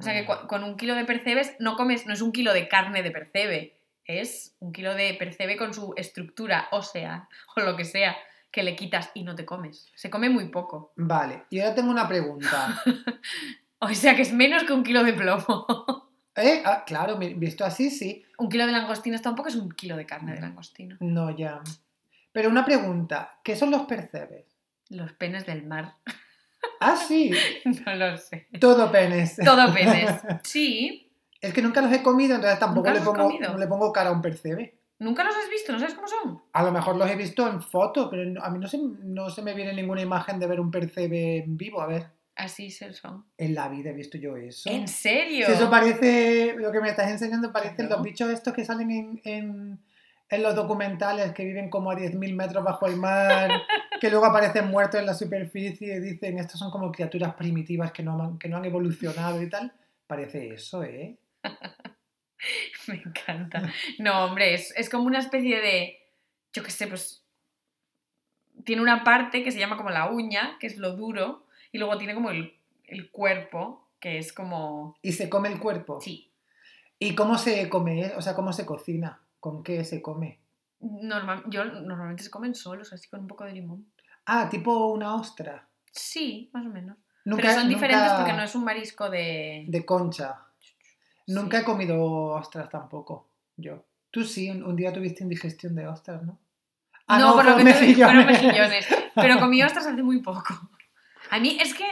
O sea que con un kilo de percebes no comes, no es un kilo de carne de percebe, es un kilo de percebe con su estructura ósea o lo que sea que le quitas y no te comes. Se come muy poco. Vale, y ahora tengo una pregunta. O sea que es menos que un kilo de plomo. ¿Eh? Ah, claro, visto así, sí. un kilo de langostinos tampoco es un kilo de carne de langostino. No, ya. Pero una pregunta, ¿qué son los percebes? Los penes del mar. Ah, sí, No lo sé. todo penes. Todo penes. Sí. Es que nunca los he comido, entonces tampoco ¿Nunca le pongo, le cara a un percebe. ¿Nunca los has visto? ¿No sabes cómo son? A lo mejor los he visto en foto, pero a mí no se, no se me viene ninguna imagen de ver un percebe en vivo. A ver, Así se son. en la vida he visto yo eso. ¿En serio? Si eso parece, lo que me estás enseñando parecen Claro. los bichos estos que salen en, en, en los documentales, que viven como a 10.000 metros bajo el mar, que luego aparecen muertos en la superficie y dicen, estos son como criaturas primitivas que no han, que no han evolucionado y tal. Parece eso, ¿eh? Me encanta. No, hombre, es, es como una especie de. Yo qué sé, pues. Tiene una parte que se llama como la uña, que es lo duro, y luego tiene como el, el cuerpo, que es como. Y se come el cuerpo. Sí. ¿Y cómo se come? O sea, ¿cómo se cocina? ¿Con qué se come? Normal, yo normalmente se comen solos, así con un poco de limón. Ah, tipo una ostra. Sí, más o menos. Nunca, Pero son diferentes porque no es un marisco de. De concha. Nunca he comido ostras tampoco, yo. Tú sí, un, un día tuviste indigestión de ostras, ¿no? Ah, no, por lo que te digo, fueron mejillones. Pero comí ostras hace muy poco. A mí es que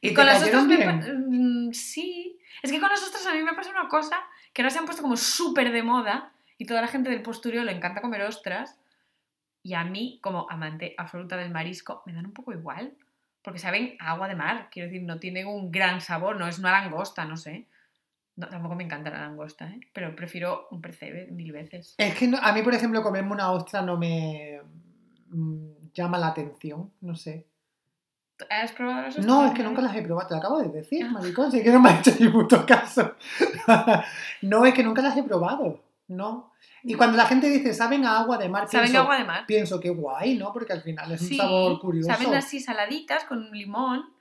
¿Y te con las ostras me mm, sí. Es que con las ostras a mí me pasa una cosa que ahora se han puesto como súper de moda y toda la gente del postureo le encanta comer ostras. Y a mí, como amante absoluta del marisco, me dan un poco igual. Porque saben a agua de mar. Quiero decir, no tienen un gran sabor, no es una langosta, no sé. No, tampoco me encanta la langosta, ¿eh? pero prefiero un percebe mil veces. Es que no- a mí, por ejemplo, comerme una ostra no me mm, llama la atención, no sé. ¿Has probado las ostras? No, es que nunca las he probado, te lo acabo de decir, Ah. maricón, si que no me ha hecho ni puto caso. no, es que nunca las he probado, no. Y cuando la gente dice, saben a agua de mar, Saben pienso, agua de mar. pienso que guay, ¿no? Porque al final es un sabor curioso. Saben así saladitas con limón.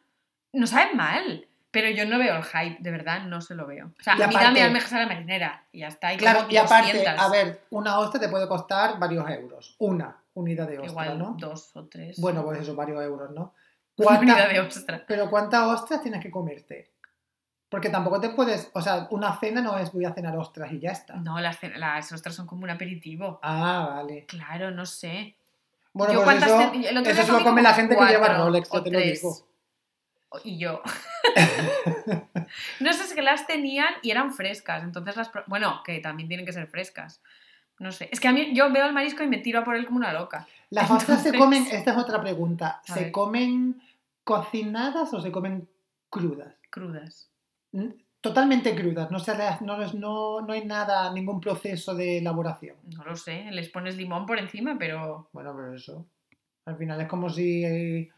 No saben mal. Pero yo no veo el hype, de verdad, no se lo veo. O sea, Y a mí aparte- dame almejas a la marinera y ya está. Y Claro, y aparte, 200. a ver, una ostra te puede costar varios euros. Una unidad de ostra, Igual ¿no? dos o tres. Bueno, pues eso, varios euros, ¿no? Una ¿Cuánta- unidad de ostra. Pero ¿cuántas ostras tienes que comerte? Porque tampoco te puedes, o sea, una cena no es voy a cenar ostras y ya está. No, las, ostras son como un aperitivo. Ah, vale. Claro, no sé. Bueno, Yo pues cuántas eso, te- el otro eso día se lo comí come la gente que lleva Rolex, yo te lo digo. Y yo. no sé, es que las tenían y eran frescas. Entonces las. Bueno, que también tienen que ser frescas. No sé. Es que a mí yo veo el marisco y me tiro a por él como una loca. Las ostras se comen, esta es otra pregunta, ¿se comen cocinadas o se comen crudas? Crudas. Totalmente crudas, no, se no, no, no hay nada, ningún proceso de elaboración. No lo sé. Les pones limón por encima, pero. Bueno, pero eso. Al final es como si, eh,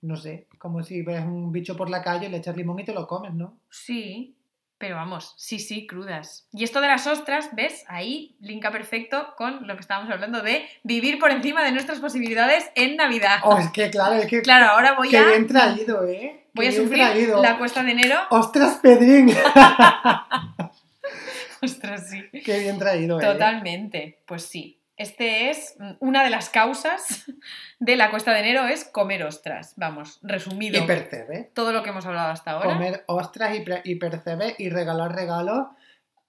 no sé, como si ves un bicho por la calle, le echas limón y te lo comes, ¿no? Sí. Pero vamos, sí, sí, crudas. Y esto de las ostras, ¿ves? Ahí linka perfecto con lo que estábamos hablando de vivir por encima de nuestras posibilidades en Navidad. Oh, es que claro, es que Claro, ahora voy qué a, bien traído, ¿eh? voy a Qué sufrir traído. la cuesta de enero. ¡Ostras, Pedrín! Ostras, sí. qué bien traído, ¿eh? Totalmente. Pues sí. Este es una de las causas de la cuesta de enero es comer ostras. Vamos, resumido. Y percebe. todo lo que hemos hablado hasta ahora. Comer ostras y, y percebe y regalar regalos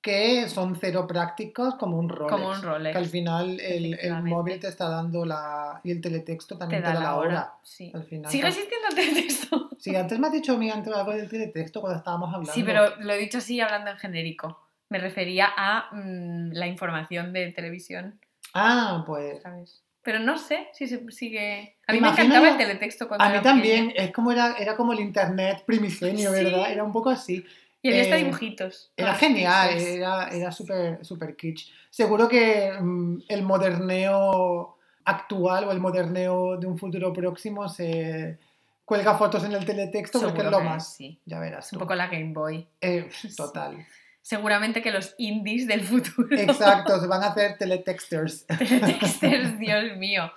que son cero prácticos como un Rolex. Como un Rolex. Que al final el, móvil te está dando la... y el teletexto te también da te da la hora. Sí. Al final, ¿Sigue existiendo el teletexto? Sí, antes me has dicho a mí antes algo del teletexto cuando estábamos hablando. Sí, pero lo he dicho así hablando en genérico. Me refería a mm, la información de televisión, Ah, pues... ¿sabes? Pero no sé si se sigue. A mí me encantaba yo- el teletexto cuando A mí era también, pequeña. es como era, era como el internet primigenio, Sí. ¿verdad? Era un poco así. Y había hasta eh, dibujitos. Era genial, era, era súper super kitsch. Seguro que mm, el moderneo actual o el moderneo de un futuro próximo se... cuelga fotos en el teletexto porque es lo más. sí. Ya verás. Es un tú. poco la Game Boy. Eh, total. Seguramente que los indies del futuro. Exacto, se van a hacer teletexters. Teletexters, Dios mío.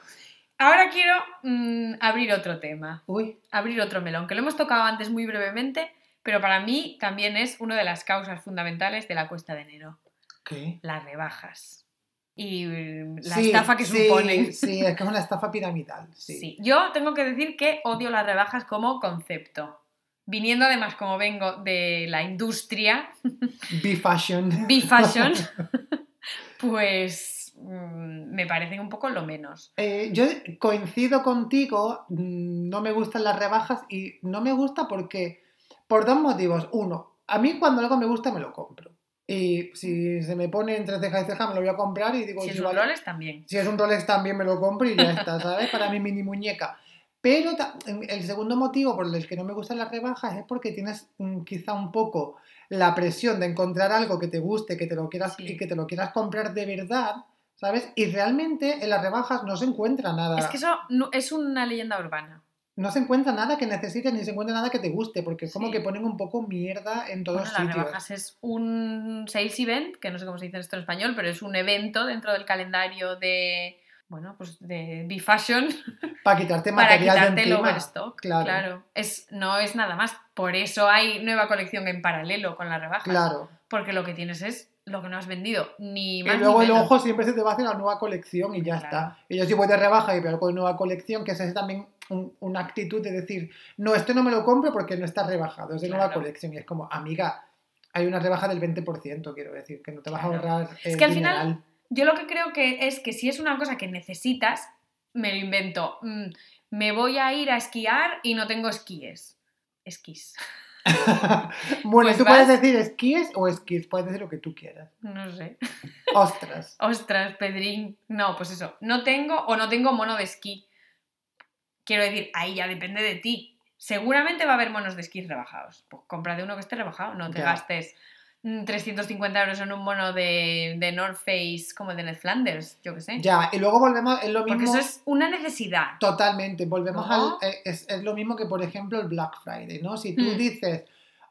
Ahora quiero mm, abrir otro tema, Uy, abrir otro melón, que lo hemos tocado antes muy brevemente, pero para mí también es una de las causas fundamentales de la cuesta de enero, ¿qué? las rebajas. Y la Sí, estafa que sí, suponen. Sí, es que es una estafa piramidal. Sí. Sí. Yo tengo que decir que odio las rebajas como concepto. Viniendo además, como vengo de la industria, B-Fashion. B-Fashion, pues mm, me parecen un poco lo menos. Eh, yo coincido contigo, mm, no me gustan las rebajas y no me gusta porque, por dos motivos. Uno, a mí cuando algo me gusta me lo compro. Y si se me pone entre ceja y ceja me lo voy a comprar y digo, Si es "Sí, un vale". Rolex también. si es un Rolex también me lo compro y ya está, ¿sabes? Para mi mini muñeca. Pero ta- el segundo motivo por el que no me gustan las rebajas es porque tienes mm, quizá un poco la presión de encontrar algo que te guste, que te lo quieras Sí. y que te lo quieras comprar de verdad, ¿sabes? Y realmente en las rebajas no se encuentra nada. Es que eso no- es una leyenda urbana. No se encuentra nada que necesites ni se encuentra nada que te guste, porque es como Sí. que ponen un poco mierda en todos Bueno, las sitios. rebajas es un sales event, que no sé cómo se dice esto en español, pero es un evento dentro del calendario de, bueno, pues de B-Fashion Para quitarte para material de quitarte el overstock. Claro. Claro. Es, no es nada más. Por eso hay nueva colección en paralelo con las rebajas. Claro. Porque lo que tienes es lo que no has vendido, ni Y más luego ni el ojo siempre se te va a hacer la nueva colección y ya Claro. está. Y yo si voy de rebaja y veo de nueva colección, que esa es también un- una actitud de decir, no, esto no me lo compro porque no está rebajado, es de nueva colección. Y es como, amiga, hay una rebaja del 20%, quiero decir, que no te vas a ahorrar Es eh, que al final-. Yo lo que creo que es que si es una cosa que necesitas, me lo invento. Mm, me voy a ir a esquiar y no tengo esquíes. Esquís. bueno, Pues tú vas- puedes decir esquíes o esquís, puedes decir lo que tú quieras. No sé. Ostras. Ostras, Pedrín. No, pues eso. No tengo o no tengo mono de esquí. Quiero decir, ahí ya depende de ti. Seguramente va a haber monos de esquí rebajados. Pues cómprate uno que esté rebajado. No te Ya. gastes 350 euros en un mono de, de North Face como el de Ned Flanders, yo qué sé. Ya, y luego volvemos, es lo Porque mismo. eso es una necesidad. Totalmente, volvemos al. eh, Es, es lo mismo que, por ejemplo, el Black Friday, ¿no? Si tú Mm. dices,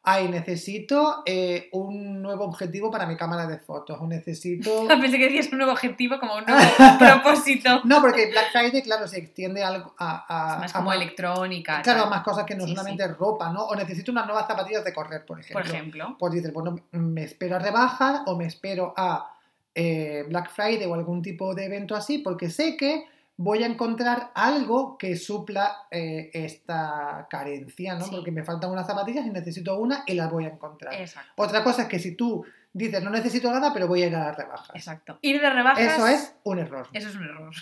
ay, necesito eh, un nuevo objetivo para mi cámara de fotos, o necesito. Pensé que decías un nuevo objetivo como un nuevo propósito. no, porque Black Friday, claro, se extiende algo a. a- Es más a como más- electrónica. Claro, tal. más cosas que no Sí, solamente ropa, ¿no? O necesito unas nuevas zapatillas de correr, por ejemplo. Por ejemplo. Pues dices, bueno, me espero a rebajas o me espero a eh, Black Friday o algún tipo de evento así, porque sé que voy a encontrar algo que supla eh, esta carencia, ¿no? Sí. Porque me faltan unas zapatillas y necesito una y las voy a encontrar. Exacto. Otra cosa es que si tú dices, no necesito nada, pero voy a ir a las rebajas. Exacto. Ir de rebajas. Eso es un error. Eso es un error.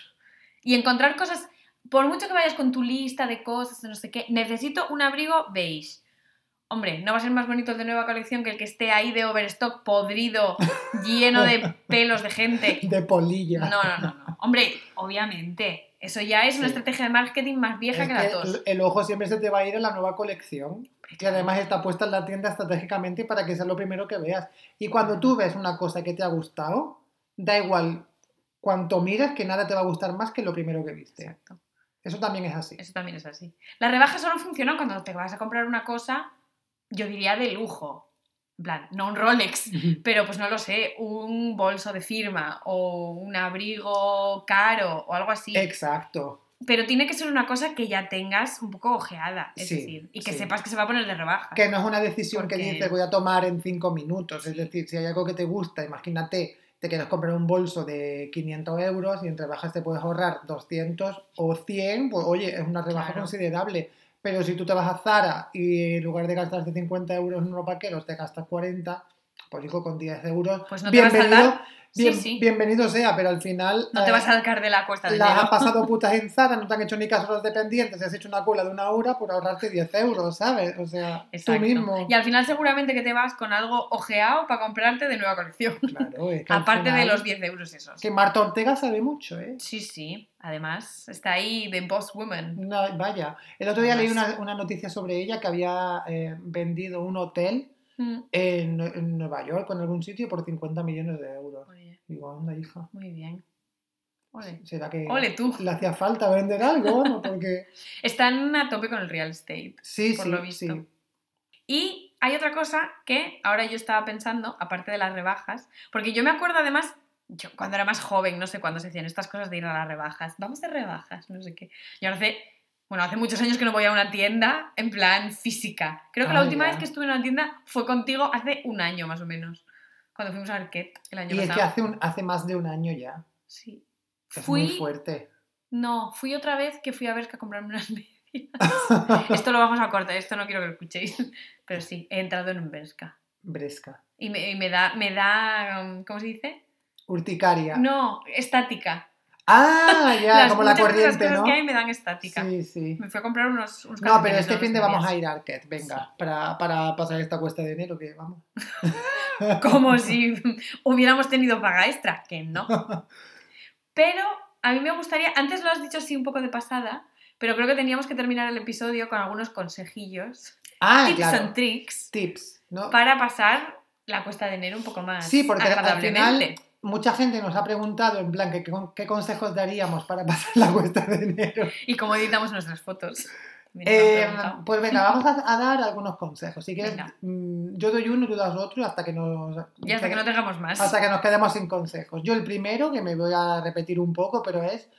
Y encontrar cosas, por mucho que vayas con tu lista de cosas, no sé qué, necesito un abrigo beige. Hombre, no va a ser más bonito el de nueva colección que el que esté ahí de overstock, podrido, lleno de pelos de gente. De polilla. No, no, no, no. Hombre, obviamente, eso ya es una Sí. estrategia de marketing más vieja Es que la que tos. el ojo siempre se te va a ir a la nueva colección. Y además está puesta en la tienda estratégicamente para que sea lo primero que veas. Y cuando tú ves una cosa que te ha gustado, da igual cuanto mires que nada te va a gustar más que lo primero que viste. Exacto. Eso también es así. Eso también es así. Las rebajas solo funcionan cuando te vas a comprar una cosa, yo diría de lujo. En plan, no un Rolex, pero pues no lo sé, un bolso de firma o un abrigo caro o algo así. Exacto. Pero tiene que ser una cosa que ya tengas un poco ojeada, es Sí, decir, y que sí. sepas que se va a poner de rebaja. Que no es una decisión que dices voy a tomar en cinco minutos. Es decir, si hay algo que te gusta, imagínate, te quieres comprar un bolso de 500 euros y entre rebajas te puedes ahorrar 200 o 100, pues oye, es una rebaja Claro. considerable. Pero si tú te vas a Zara y en lugar de gastarte 50 euros en unos vaqueros te gastas 40, pues digo, con 10 euros, Pues no te vas a bienvenido, salvar. Sí, bien- sí. bienvenido sea, pero al final... No te eh, vas a sacar de la cuesta de las has pasado putas en Zara, no te han hecho ni caso los dependientes, y has hecho una cola de una hora por ahorrarte 10 euros, ¿sabes? O sea, Exacto. tú mismo. Y al final seguramente que te vas con algo ojeado para comprarte de nueva colección. Claro, es que Aparte de los 10 euros esos. Que Marta Ortega sabe mucho, ¿eh? Sí, sí. Además, está ahí de Boss Woman. No, vaya. El otro día leí una noticia sobre ella que había eh, vendido un hotel Mm. en, en Nueva York o en algún sitio por 50 millones de euros. Oye, Digo, anda, hija. muy bien. Ole. ¿Será que Ole tú. le hacía falta vender algo? Vamos, porque... Están a tope con el real estate. Sí, Por sí, lo visto. sí. Y hay otra cosa que ahora yo estaba pensando, aparte de las rebajas, porque yo me acuerdo además, yo cuando era más joven, no sé cuándo se hacían estas cosas de ir a las rebajas, vamos de rebajas, no sé qué. Yo hace, bueno, hace muchos años que no voy a una tienda en plan física. Creo que la última ya. vez que estuve en una tienda fue contigo hace un año más o menos, cuando fuimos a Arquette el año Y es que pasado. hace, un, hace más de un año ya. Sí. Es Fui, muy fuerte. no, fui otra vez que fui a que a comprarme unas medias. Esto lo vamos a cortar, esto no quiero que lo escuchéis. Pero sí, he entrado en un Bershka. Bresca. Y me, y me da, me da, um, ¿cómo se dice? Urticaria. No, estática. Ah, ya, Las- como la corriente, ¿no? que hay me dan estática. Sí, sí. Me fui a comprar unos, unos No, pero este fin de vamos a ir a Arquette, venga, para, para pasar esta cuesta de enero, que vamos. Como si hubiéramos tenido paga extra, que no. Pero a mí me gustaría, antes lo has dicho así un poco de pasada, pero creo que teníamos que terminar el episodio con algunos consejillos, Ah, tips claro. and tricks, Tips, ¿no? para pasar la cuesta de enero un poco más Sí, porque al final mucha gente nos ha preguntado en plan que, qué, qué consejos daríamos para pasar la cuesta de enero. Y cómo editamos nuestras fotos. Eh, pues venga, vamos a, a dar algunos consejos. Si quieres, Venga. mm, yo doy uno, tú das otro hasta que nos Y hasta que no tengamos más. hasta que nos quedemos sin consejos. Yo el primero, que me voy a repetir un poco, pero es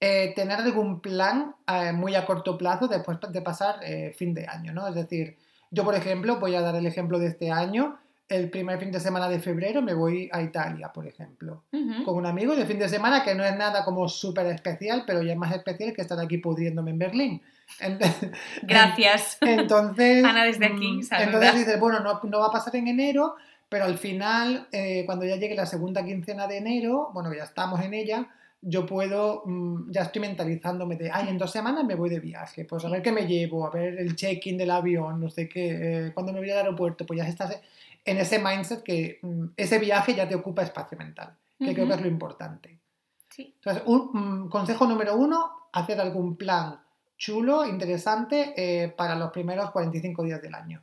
eh, tener algún plan eh, muy a corto plazo después de pasar fin de año, ¿no? Es decir, yo por ejemplo, voy a dar el ejemplo de este año, el primer fin de semana de febrero me voy a Italia, por ejemplo, con un amigo de fin de semana que no es nada como súper especial, pero ya es más especial que estar aquí pudriéndome en Berlín. Gracias. entonces, Ana, desde aquí, mm, saluda. entonces dices, bueno, no, no va a pasar en enero, pero al final, eh, cuando ya llegue la segunda quincena de enero, bueno, ya estamos en ella, yo puedo, mm, ya estoy mentalizándome de, ay, en dos semanas me voy de viaje, pues a ver qué me llevo, a ver el check-in del avión, no sé qué, eh, cuando me voy al aeropuerto, pues ya estás en ese mindset que mm, ese viaje ya te ocupa espacio mental, que creo que es lo importante. Sí. Entonces, un mm, consejo número uno, hacer algún plan chulo, interesante, eh, para los primeros 45 días del año.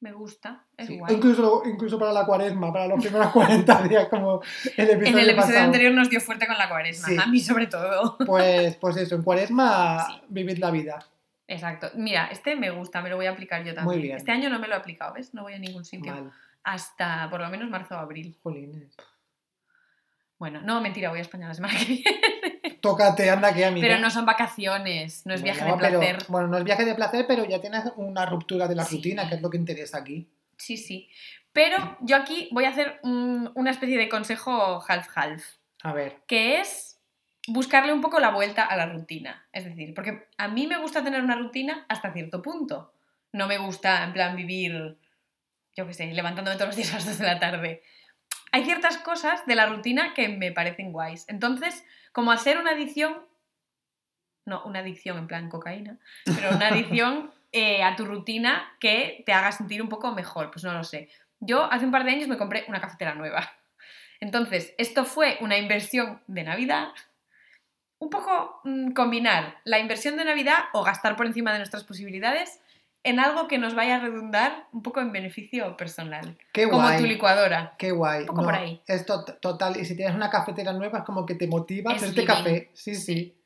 Me gusta, es Sí, guay. Incluso, incluso para la cuaresma, para los primeros 40 días, como el episodio, En el episodio pasado. anterior nos dio fuerte con la cuaresma, Sí. a mí sobre todo. Pues, pues eso, en cuaresma Sí. vivid la vida. Exacto. Mira, este me gusta, me lo voy a aplicar yo también. bien. Este año no me lo he aplicado, ¿ves? No voy a ningún sitio. Mal, Hasta por lo menos marzo o abril. jolines. Bueno, no, mentira, voy a España la semana que viene. Tócate, anda que amiga. Pero no son vacaciones, no es viaje de Bueno, pero- placer. bueno, no es viaje de placer, pero ya tienes una ruptura de la Sí. rutina, que es lo que interesa aquí. Sí, sí. Pero yo aquí voy a hacer un- una especie de consejo half-half. A ver, que es buscarle un poco la vuelta a la rutina. Es decir, porque a mí me gusta tener una rutina hasta cierto punto. No me gusta, en plan, vivir, yo qué sé, levantándome todos los días a las 2 de la tarde. Hay ciertas cosas de la rutina que me parecen guays. Entonces, como hacer una adicción, no, una adicción en plan cocaína, pero una adicción eh, a tu rutina que te haga sentir un poco mejor, pues no lo sé. Yo hace un par de años me compré una cafetera nueva. Entonces, esto fue una inversión de Navidad. Un poco mm, combinar la inversión de Navidad o gastar por encima de nuestras posibilidades en algo que nos vaya a redundar un poco en beneficio personal. qué como guay. tu licuadora. Qué guay. Un poco por ahí. Es tot- total. Y si tienes una cafetera nueva, es como que te motiva a Es hacerte living. café. Sí, sí.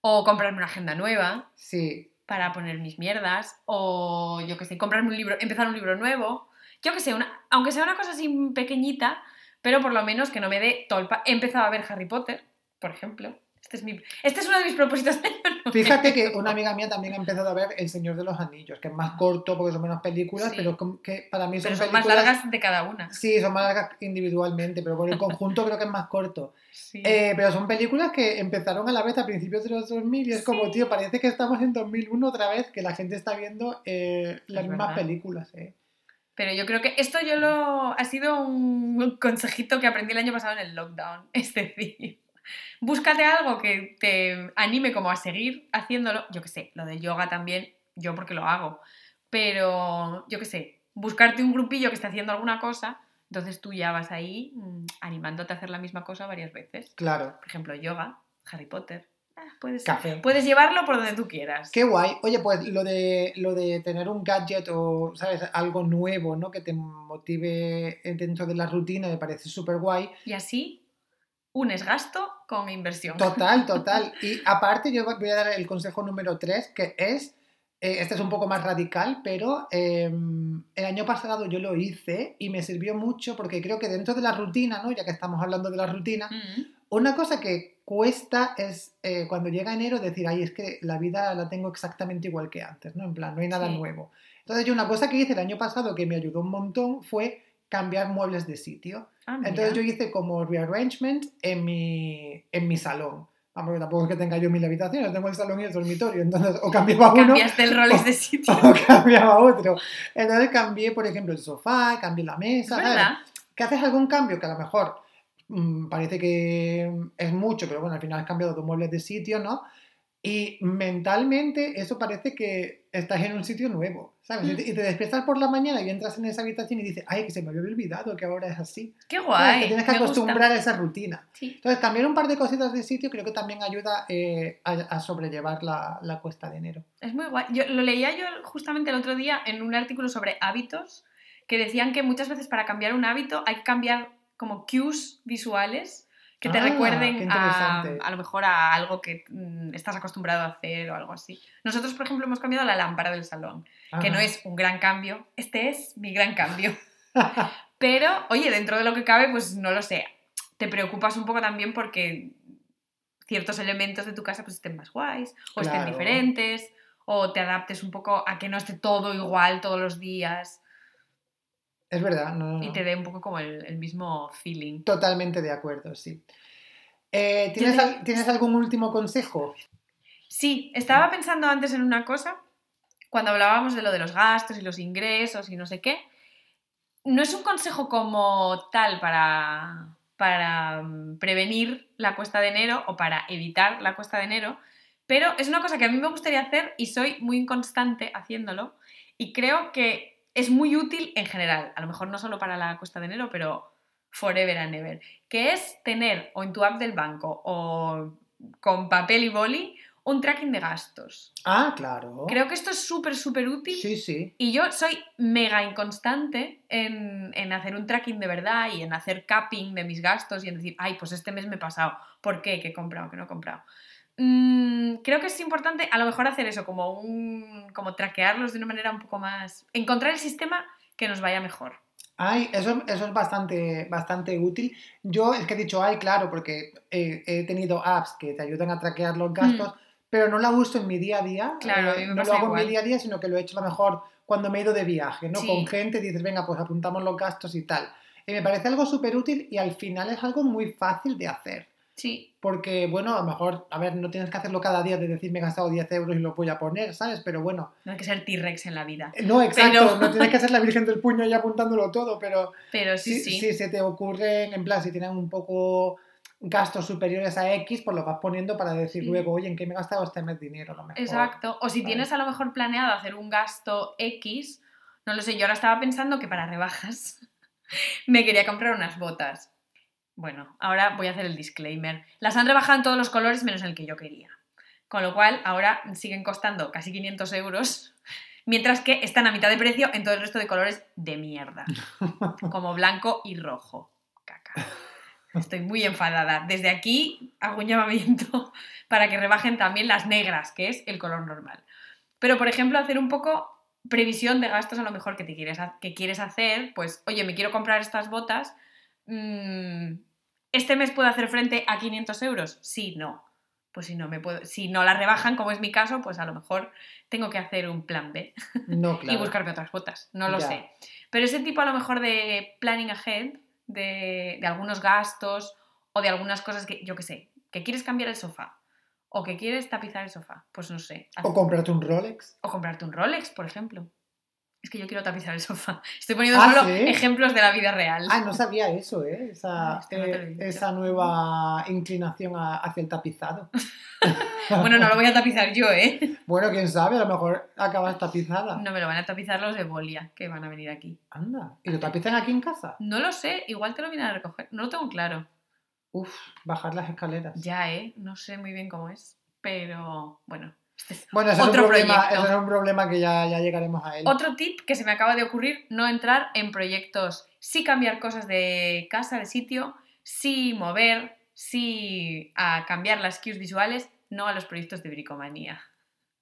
O comprarme una agenda nueva Sí. para poner mis mierdas. O yo qué sé, comprarme un libro, empezar un libro nuevo. Yo qué sé, una, aunque sea una cosa así pequeñita, pero por lo menos que no me dé todo el pa- He empezado a ver Harry Potter, por ejemplo. Este es, mi, este es uno de mis propósitos. Fíjate que una amiga mía también ha empezado a ver El Señor de los Anillos, que es más corto porque son menos películas, Sí. pero que para mí son, Pero son más largas de cada una. Sí, son más largas individualmente, pero por el conjunto creo que es más corto. Sí. Eh, pero son películas que empezaron a la vez a principios de los 2000 y es como, tío, parece que estamos en 2001 otra vez, que la gente está viendo eh, las Es mismas verdad. películas. eh. Pero yo creo que esto yo lo ha sido un consejito que aprendí el año pasado en el lockdown. Es decir, búscate algo que te anime como a seguir haciéndolo. Yo qué sé, lo del yoga también, yo porque lo hago. Pero yo qué sé, buscarte un grupillo que esté haciendo alguna cosa, entonces tú ya vas ahí mm, animándote a hacer la misma cosa varias veces. Claro. Por ejemplo, yoga, Harry Potter. Ah, puedes, Café. puedes llevarlo por donde tú quieras. Qué guay. Oye, pues lo de, lo de tener un gadget o, ¿sabes? Algo nuevo, ¿no? Que te motive dentro de la rutina me parece súper guay. Y así unes gasto con inversión. Total, total. Y aparte yo voy a dar el consejo número 3, que es, eh, este es un poco más radical, pero eh, el año pasado yo lo hice y me sirvió mucho porque creo que dentro de la rutina, ¿no? ya que estamos hablando de la rutina, Mm. una cosa que cuesta es eh, cuando llega enero decir, ay, es que la vida la tengo exactamente igual que antes, ¿no? En plan, no hay nada Sí. nuevo. Entonces yo una cosa que hice el año pasado que me ayudó un montón fue cambiar muebles de sitio. Ah. Entonces yo hice como rearrangement en mi, en mi salón. Vamos, que tampoco es que tenga yo mil habitaciones, tengo el salón y el dormitorio. Entonces, o cambiaba uno Cambiaste el Rolex de sitio. o cambiaba otro. Entonces cambié, por ejemplo, el sofá, cambié la Es mesa. verdad. que haces algún cambio que a lo mejor mm, parece que es mucho, pero bueno, al final has cambiado dos muebles de sitio, ¿no? Y mentalmente eso parece que estás en un sitio nuevo, ¿sabes? Y Mm. te, y te despiertas por la mañana y entras en esa habitación y dices, ay, que se me había olvidado que ahora es así. Qué guay. Te tienes que me gusta. acostumbrar a esa rutina. Sí. Entonces, cambiar un par de cositas de sitio creo que también ayuda eh, a, a sobrellevar la, la cuesta de enero. Es muy guay. Yo, lo leía yo justamente el otro día en un artículo sobre hábitos que decían que muchas veces para cambiar un hábito hay que cambiar como cues visuales que te Ah, recuerden a, interesante. a lo mejor a algo que mm, estás acostumbrado a hacer o algo así. Nosotros, por ejemplo, hemos cambiado la lámpara del salón, que no Ajá. es un gran cambio. Este es mi gran cambio. Pero, oye, dentro de lo que cabe, pues no lo sé. Te preocupas un poco también porque ciertos elementos de tu casa pues estén más guays, o estén Claro. diferentes, o te adaptes un poco a que no esté todo igual todos los días Es verdad, no, no, y te dé un poco como el, el mismo feeling. Totalmente de acuerdo, sí. Eh, ¿tienes, te- al- ¿Tienes algún último consejo? Sí, estaba pensando antes en una cosa, cuando hablábamos de lo de los gastos y los ingresos y no sé qué. No es un consejo como tal para, para mm, prevenir la cuesta de enero o para evitar la cuesta de enero, pero es una cosa que a mí me gustaría hacer y soy muy inconstante haciéndolo y creo que es muy útil en general, a lo mejor no solo para la cuesta de enero, pero forever and ever, que es tener o en tu app del banco o con papel y boli un tracking de gastos. Ah, claro. Creo que esto es súper, súper útil Sí, sí. y yo soy mega inconstante en, en hacer un tracking de verdad y en hacer capping de mis gastos y en decir, ay, pues este mes me he pasado. ¿Por qué? ¿Qué he comprado? ¿Qué no he comprado? Mm, creo que es importante a lo mejor hacer eso, como un. como traquearlos de una manera un poco más. encontrar el sistema que nos vaya mejor. Ay, eso, eso es bastante, bastante útil. Yo es que he dicho, ay, claro, porque eh, he tenido apps que te ayudan a traquear los gastos, pero no la uso en mi día a día. Claro, me no lo hago en mi día a día, sino que lo he hecho a lo mejor cuando me he ido de viaje, ¿no? Sí. Con gente dices, venga, pues apuntamos los gastos y tal. Y me parece algo súper útil y al final es algo muy fácil de hacer. Sí, Porque, bueno, a lo mejor, a ver, no tienes que hacerlo cada día de decir me he gastado 10 euros y lo voy a poner, ¿sabes? Pero bueno, no hay que ser T-Rex en la vida. no, exacto, Pero- no tienes que ser la Virgen del Puño y apuntándolo todo, pero Pero sí, si, sí. si se te ocurren, en plan, si tienen un poco gastos superiores a X, pues lo vas poniendo para decir Sí. luego, oye, ¿en qué me he gastado este mes dinero? A lo mejor. Exacto. O si tienes a lo mejor planeado hacer un gasto X, no lo sé, yo ahora estaba pensando que para rebajas me quería comprar unas botas. Bueno, ahora voy a hacer el disclaimer. Las han rebajado en todos los colores menos el que yo quería. Con lo cual, ahora siguen costando casi 500 euros, mientras que están a mitad de precio en todo el resto de colores de mierda. Como blanco y rojo. Caca. Estoy muy enfadada. Desde aquí hago un llamamiento para que rebajen también las negras, que es el color normal. Pero, por ejemplo, hacer un poco previsión de gastos a lo mejor que, te quieres, que quieres hacer, pues, oye, me quiero comprar estas botas, ¿este mes puedo hacer frente a 500 euros? Sí, no. Pues si no, me puedo, si no las rebajan, como es mi caso, pues a lo mejor tengo que hacer un plan B No, claro. y buscarme otras botas, no lo Ya. sé. Pero ese tipo a lo mejor de planning ahead, de, de algunos gastos o de algunas cosas que, yo qué sé, que quieres cambiar el sofá o que quieres tapizar el sofá, pues no sé. O comprarte un Rolex. o comprarte un Rolex, por ejemplo. Es que yo quiero tapizar el sofá. Estoy poniendo Ah, solo ¿sí? ejemplos de la vida real. Ah, no sabía eso, ¿eh? Esa, no eh, esa nueva inclinación a- hacia el tapizado. Bueno, no lo voy a tapizar yo, ¿eh? Bueno, quién sabe, a lo mejor acabas tapizada. No me lo van a tapizar los de Bolia, que van a venir aquí. Anda. ¿Y lo tapizan aquí en casa? No lo sé, igual te lo vienen a recoger. No lo tengo claro. Uf, bajar las escaleras. Ya, ¿eh? No sé muy bien cómo es. Pero bueno. Bueno, ese es, un Otro problema, proyecto. ese es un problema que ya, ya llegaremos a él. Otro tip que se me acaba de ocurrir, no entrar en proyectos, sí cambiar cosas de casa, de sitio, sí mover, sí a cambiar las cues visuales, no a los proyectos de bricomanía.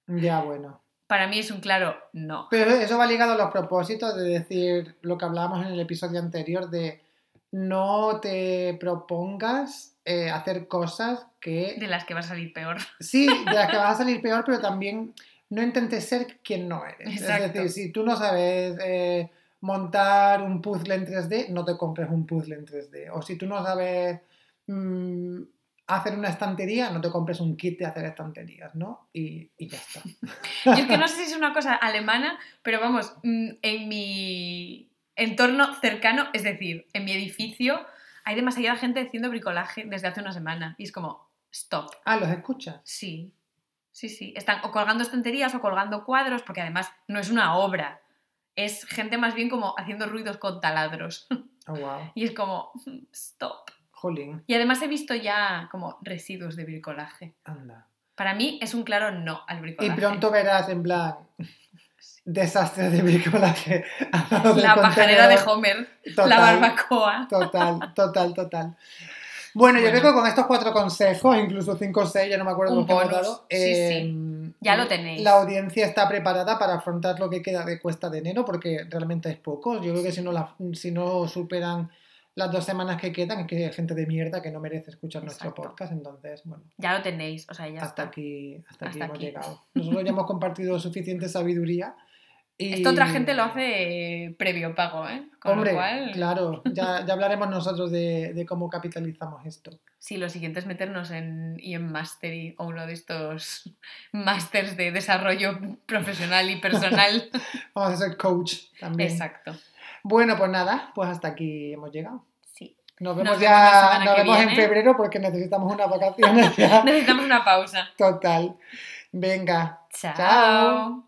Ya, bueno. Para mí es un claro no. Pero eso va ligado a los propósitos de decir lo que hablábamos en el episodio anterior de no te propongas eh, hacer cosas que... De las que va a salir peor. Sí, de las que vas a salir peor, pero también no intentes ser quien no eres. Exacto. Es decir, si tú no sabes eh, montar un puzzle en 3D, no te compres un puzzle en 3D. O si tú no sabes mm, hacer una estantería, no te compres un kit de hacer estanterías, ¿no? Y, y ya está. Yo es que no sé si es una cosa alemana, pero vamos, mm, en mi entorno cercano, es decir, en mi edificio, hay demasiada gente haciendo bricolaje desde hace una semana. Y es como, stop. Ah, ¿los escuchas? Sí, sí, sí. Están o colgando estanterías o colgando cuadros, porque además no es una obra. Es gente más bien como haciendo ruidos con taladros. Oh, wow. Y es como, stop. Jolín, Y además he visto ya como residuos de bricolaje. anda. Para mí es un claro no al Y bricolaje. pronto verás en plan desastres de lado del La pajarera de. Homer, Total, la barbacoa. Total, total, total. Bueno, yo creo que con estos cuatro consejos, incluso cinco o seis, ya no me acuerdo Un los que hemos dado, sí, eh, Ya lo tenéis. La audiencia está preparada para afrontar lo que queda de cuesta de enero, porque realmente es poco. Yo creo que si no, la- si no superan las dos semanas que quedan, es que hay gente de mierda que no merece escuchar nuestro Exacto. podcast. Entonces, bueno, Ya lo tenéis, o sea, ya hasta está. aquí, hasta aquí Hasta hemos aquí. llegado. Nosotros ya hemos compartido suficiente sabiduría. Y... Esto otra gente lo hace eh, previo pago, ¿eh? Con Hombre, lo cual, claro, ya, ya hablaremos nosotros de, de cómo capitalizamos esto. sí, lo siguiente es meternos en IM Mastery o uno de estos másters de desarrollo profesional y personal. Vamos a ser coach también. Exacto. Bueno, pues nada, pues hasta aquí hemos llegado. Sí. Nos vemos Nos ya, nos vemos en febrero porque necesitamos unas vacaciones. Necesitamos una pausa. Total. Venga. Chao. Chao.